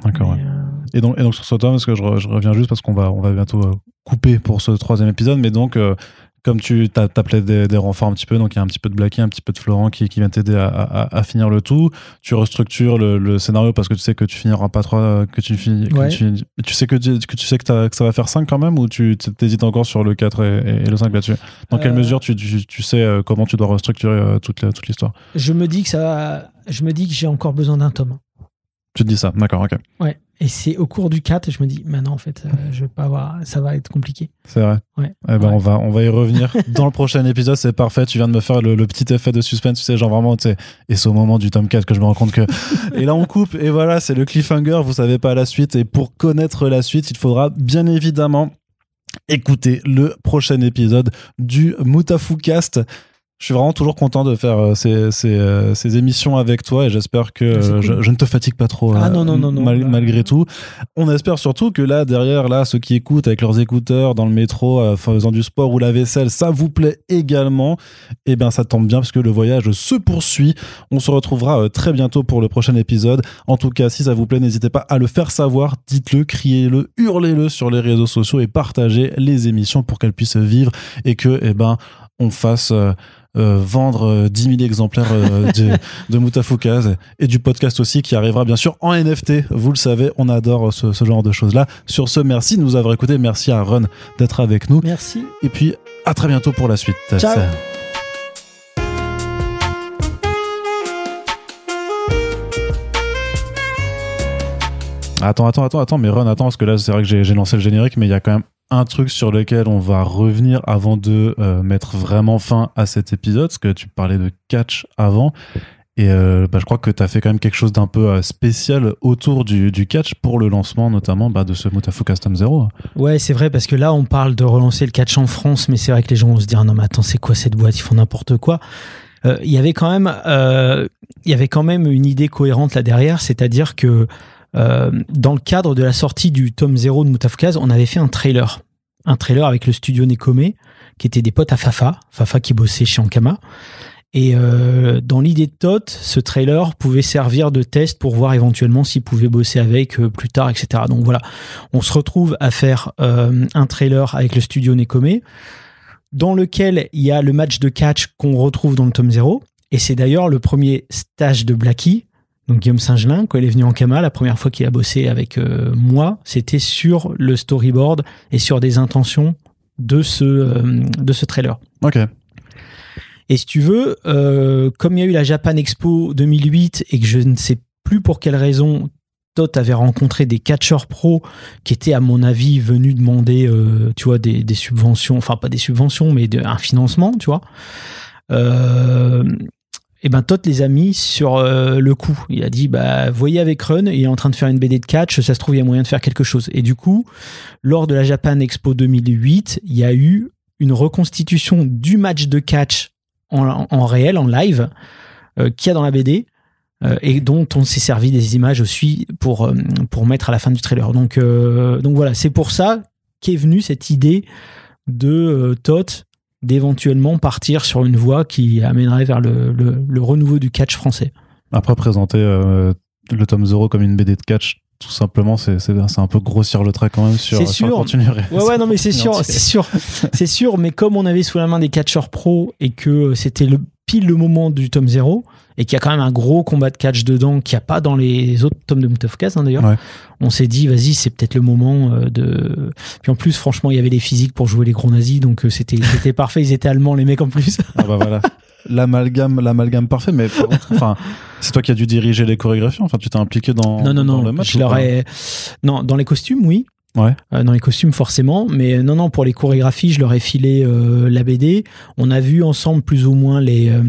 D'accord. Euh, et, donc, et donc sur ce thème, parce que je, reviens juste parce qu'on va, on va bientôt euh, couper pour ce troisième épisode, mais donc euh, comme tu t'appelais des, des, renforts un petit peu, donc il y a un petit peu de Blacky, un petit peu de Florent qui, qui vient t'aider à, à, finir le tout. Tu restructures le, scénario parce que tu sais que tu finiras pas trois, que tu finis, tu, sais que tu, que tu sais que, ça va faire 5 quand même ou tu t'hésites encore sur le 4 et, le 5 là-dessus? Dans quelle mesure tu, tu, sais comment tu dois restructurer toute, toute l'histoire? Je me dis que ça, je me dis que j'ai encore besoin d'un tome. Tu te dis ça, d'accord, ok. Ouais. Et c'est au cours du 4, je me dis, maintenant, en fait, euh, je vais pas avoir, ça va être compliqué. C'est vrai. Ouais. Eh ben, on va, on va y revenir dans le prochain épisode. C'est parfait. Tu viens de me faire le, petit effet de suspense, tu sais, genre vraiment, tu sais. Et c'est au moment du tome 4 que je me rends compte que. et là, on coupe. Et voilà, c'est le cliffhanger. Vous savez pas la suite. Et pour connaître la suite, il faudra bien évidemment écouter le prochain épisode du Mutafucast. Je suis vraiment toujours content de faire euh, ces, ces, euh, ces, émissions avec toi et j'espère que euh, je, ne te fatigue pas trop ah, non, non, non, malgré tout. On espère surtout que là, derrière, là, ceux qui écoutent avec leurs écouteurs dans le métro, faisant du sport ou la vaisselle, ça vous plaît également. Et eh bien, ça tombe bien parce que le voyage se poursuit. On se retrouvera très bientôt pour le prochain épisode. En tout cas, si ça vous plaît, n'hésitez pas à le faire savoir. Dites-le, criez-le, hurlez-le sur les réseaux sociaux et partagez les émissions pour qu'elles puissent vivre et que, eh ben, on fasse euh, vendre 10 euh, 000 exemplaires euh, de, de et du podcast aussi qui arrivera bien sûr en NFT. Vous le savez, on adore ce, genre de choses-là. Sur ce, merci de nous avoir écoutés. Merci à Run d'être avec nous. Merci. Et puis, à très bientôt pour la suite. Ciao. Attends, attends, attends, attends, mais Run, attends, parce que là, c'est vrai que j'ai lancé le générique, mais il y a quand même un truc sur lequel on va revenir avant de euh, mettre vraiment fin à cet épisode, parce que tu parlais de catch avant. Et euh, bah, je crois que tu as fait quand même quelque chose d'un peu euh, spécial autour du, catch pour le lancement notamment bah, de ce Mutafu Custom Zero. Ouais, c'est vrai, parce que là, on parle de relancer le catch en France, mais c'est vrai que les gens vont se dire non, mais attends, c'est quoi cette boîte? Ils font n'importe quoi. Il y avait quand même, il y avait quand même une idée cohérente là derrière, c'est-à-dire que euh, dans le cadre de la sortie du tome 0 de Moutafkaz, on avait fait un trailer. Un trailer avec le studio Nekome, qui était des potes à Fafa, Fafa qui bossait chez Ankama. Et euh, dans l'idée de Tot, ce trailer pouvait servir de test pour voir éventuellement s'il pouvait bosser avec euh, plus tard, etc. Donc voilà, on se retrouve à faire un trailer avec le studio Nekome, dans lequel il y a le match de catch qu'on retrouve dans le tome 0. Et c'est d'ailleurs le premier stage de Blackie donc Guillaume Saint-Gelin, quand il est venu en Kama, la première fois qu'il a bossé avec euh, moi, c'était sur le storyboard et sur des intentions de ce, euh, de ce trailer. Ok. Et si tu veux, euh, comme il y a eu la Japan Expo 2008 et que je ne sais plus pour quelle raison, Todd avait rencontré des catcheurs pro qui étaient, à mon avis, venus demander, tu vois, des, des, subventions, enfin pas des subventions, mais un financement, tu vois et ben Todd les a mis sur euh, le coup. Il a dit bah voyez avec Run, il est en train de faire une BD de catch, ça se trouve il y a moyen de faire quelque chose. Et du coup, lors de la Japan Expo 2008, il y a eu une reconstitution du match de catch en, réel, en live, euh, qu'il y a dans la BD. Euh, et dont on s'est servi des images aussi pour, euh, pour mettre à la fin du trailer. Donc, donc voilà, c'est pour ça qu'est venue cette idée de Tot d'éventuellement partir sur une voie qui amènerait vers le, le, renouveau du catch français. Après, présenter le tome 0 comme une BD de catch, tout simplement, c'est un peu grossir le trait quand même sur, sûr. le contenu. Ouais, ouais, non, mais c'est sûr, c'est sûr, c'est sûr. Mais comme on avait sous la main des catcheurs pro et que c'était le pile le moment du tome 0 et qu'il y a quand même un gros combat de catch dedans qu'il n'y a pas dans les autres tomes de of hein, d'ailleurs. On s'est dit, vas-y, c'est peut-être le moment euh, de. Puis en plus, franchement, il y avait les physiques pour jouer les gros nazis, donc euh, c'était parfait. Ils étaient allemands, les mecs en plus. ah bah voilà. L'amalgame, l'amalgame parfait, mais enfin, c'est toi qui as dû diriger les chorégraphies. Enfin, tu t'es impliqué dans, non, non, dans non, le match. Je leur Non, dans les costumes, oui. Ouais. Euh, dans les costumes forcément, mais non non pour les chorégraphies, je leur ai filé euh, la BD. On a vu ensemble plus ou moins les euh,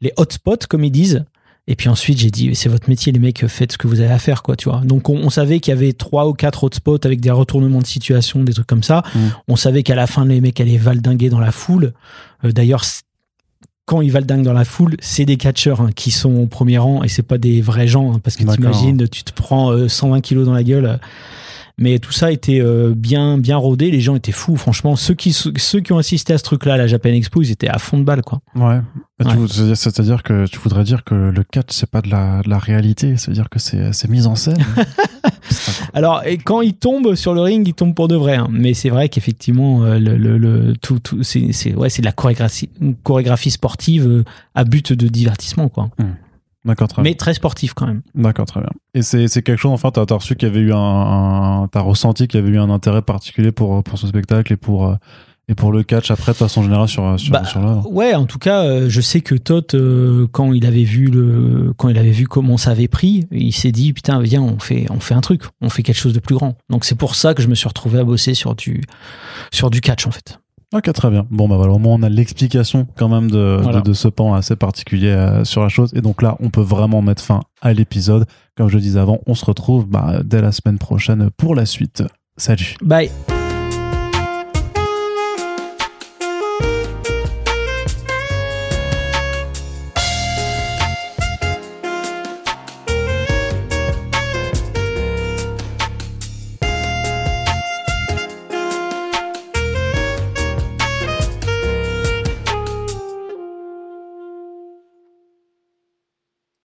les hotspots comme ils disent. Et puis ensuite, j'ai dit, c'est votre métier, les mecs, faites ce que vous avez à faire, quoi, tu vois. Donc, on, savait qu'il y avait trois ou quatre hotspots avec des retournements de situation, des trucs comme ça. Mm. On savait qu'à la fin, les mecs allaient valdinguer dans la foule. D'ailleurs, quand ils valdinguent dans la foule, c'est des catcheurs hein, qui sont au premier rang et c'est pas des vrais gens, hein, parce que t'imagines, tu te prends 120 kilos dans la gueule. Mais tout ça était euh, bien, bien rodé. Les gens étaient fous. Franchement, ceux qui, ceux qui ont assisté à ce truc-là, à la Japan Expo, ils étaient à fond de balle, quoi. Ouais. C'est-à-dire que tu voudrais dire que le catch, c'est pas de la, de la réalité. C'est-à-dire que c'est mis en scène. Alors, et quand il tombe sur le ring, il tombe pour de vrai. Hein. Mais c'est vrai qu'effectivement, euh, le, le, tout, tout c'est ouais, de la chorégraphie, chorégraphie sportive euh, à but de divertissement, quoi. Hmm. D'accord, très Mais très sportif quand même. D'accord, très bien. Et c'est quelque chose, enfin, t'as as reçu qu'il y avait eu un, t'as ressenti qu'il y avait eu un intérêt particulier pour, pour ce spectacle et pour, euh, et pour le catch après de façon générale sur, sur, bah, sur l'œuvre? Ouais, en tout cas, euh, je sais que Todd, euh, quand il avait vu le, quand il avait vu comment ça avait pris, il s'est dit, putain, viens, on fait, on fait un truc, on fait quelque chose de plus grand. Donc c'est pour ça que je me suis retrouvé à bosser sur du, sur du catch, en fait. Ok, très bien. Bon, bah voilà, au moins on a l'explication quand même de, de, ce pan assez particulier euh, sur la chose. Et donc là, on peut vraiment mettre fin à l'épisode. Comme je disais avant, on se retrouve bah, dès la semaine prochaine pour la suite. Salut. Bye.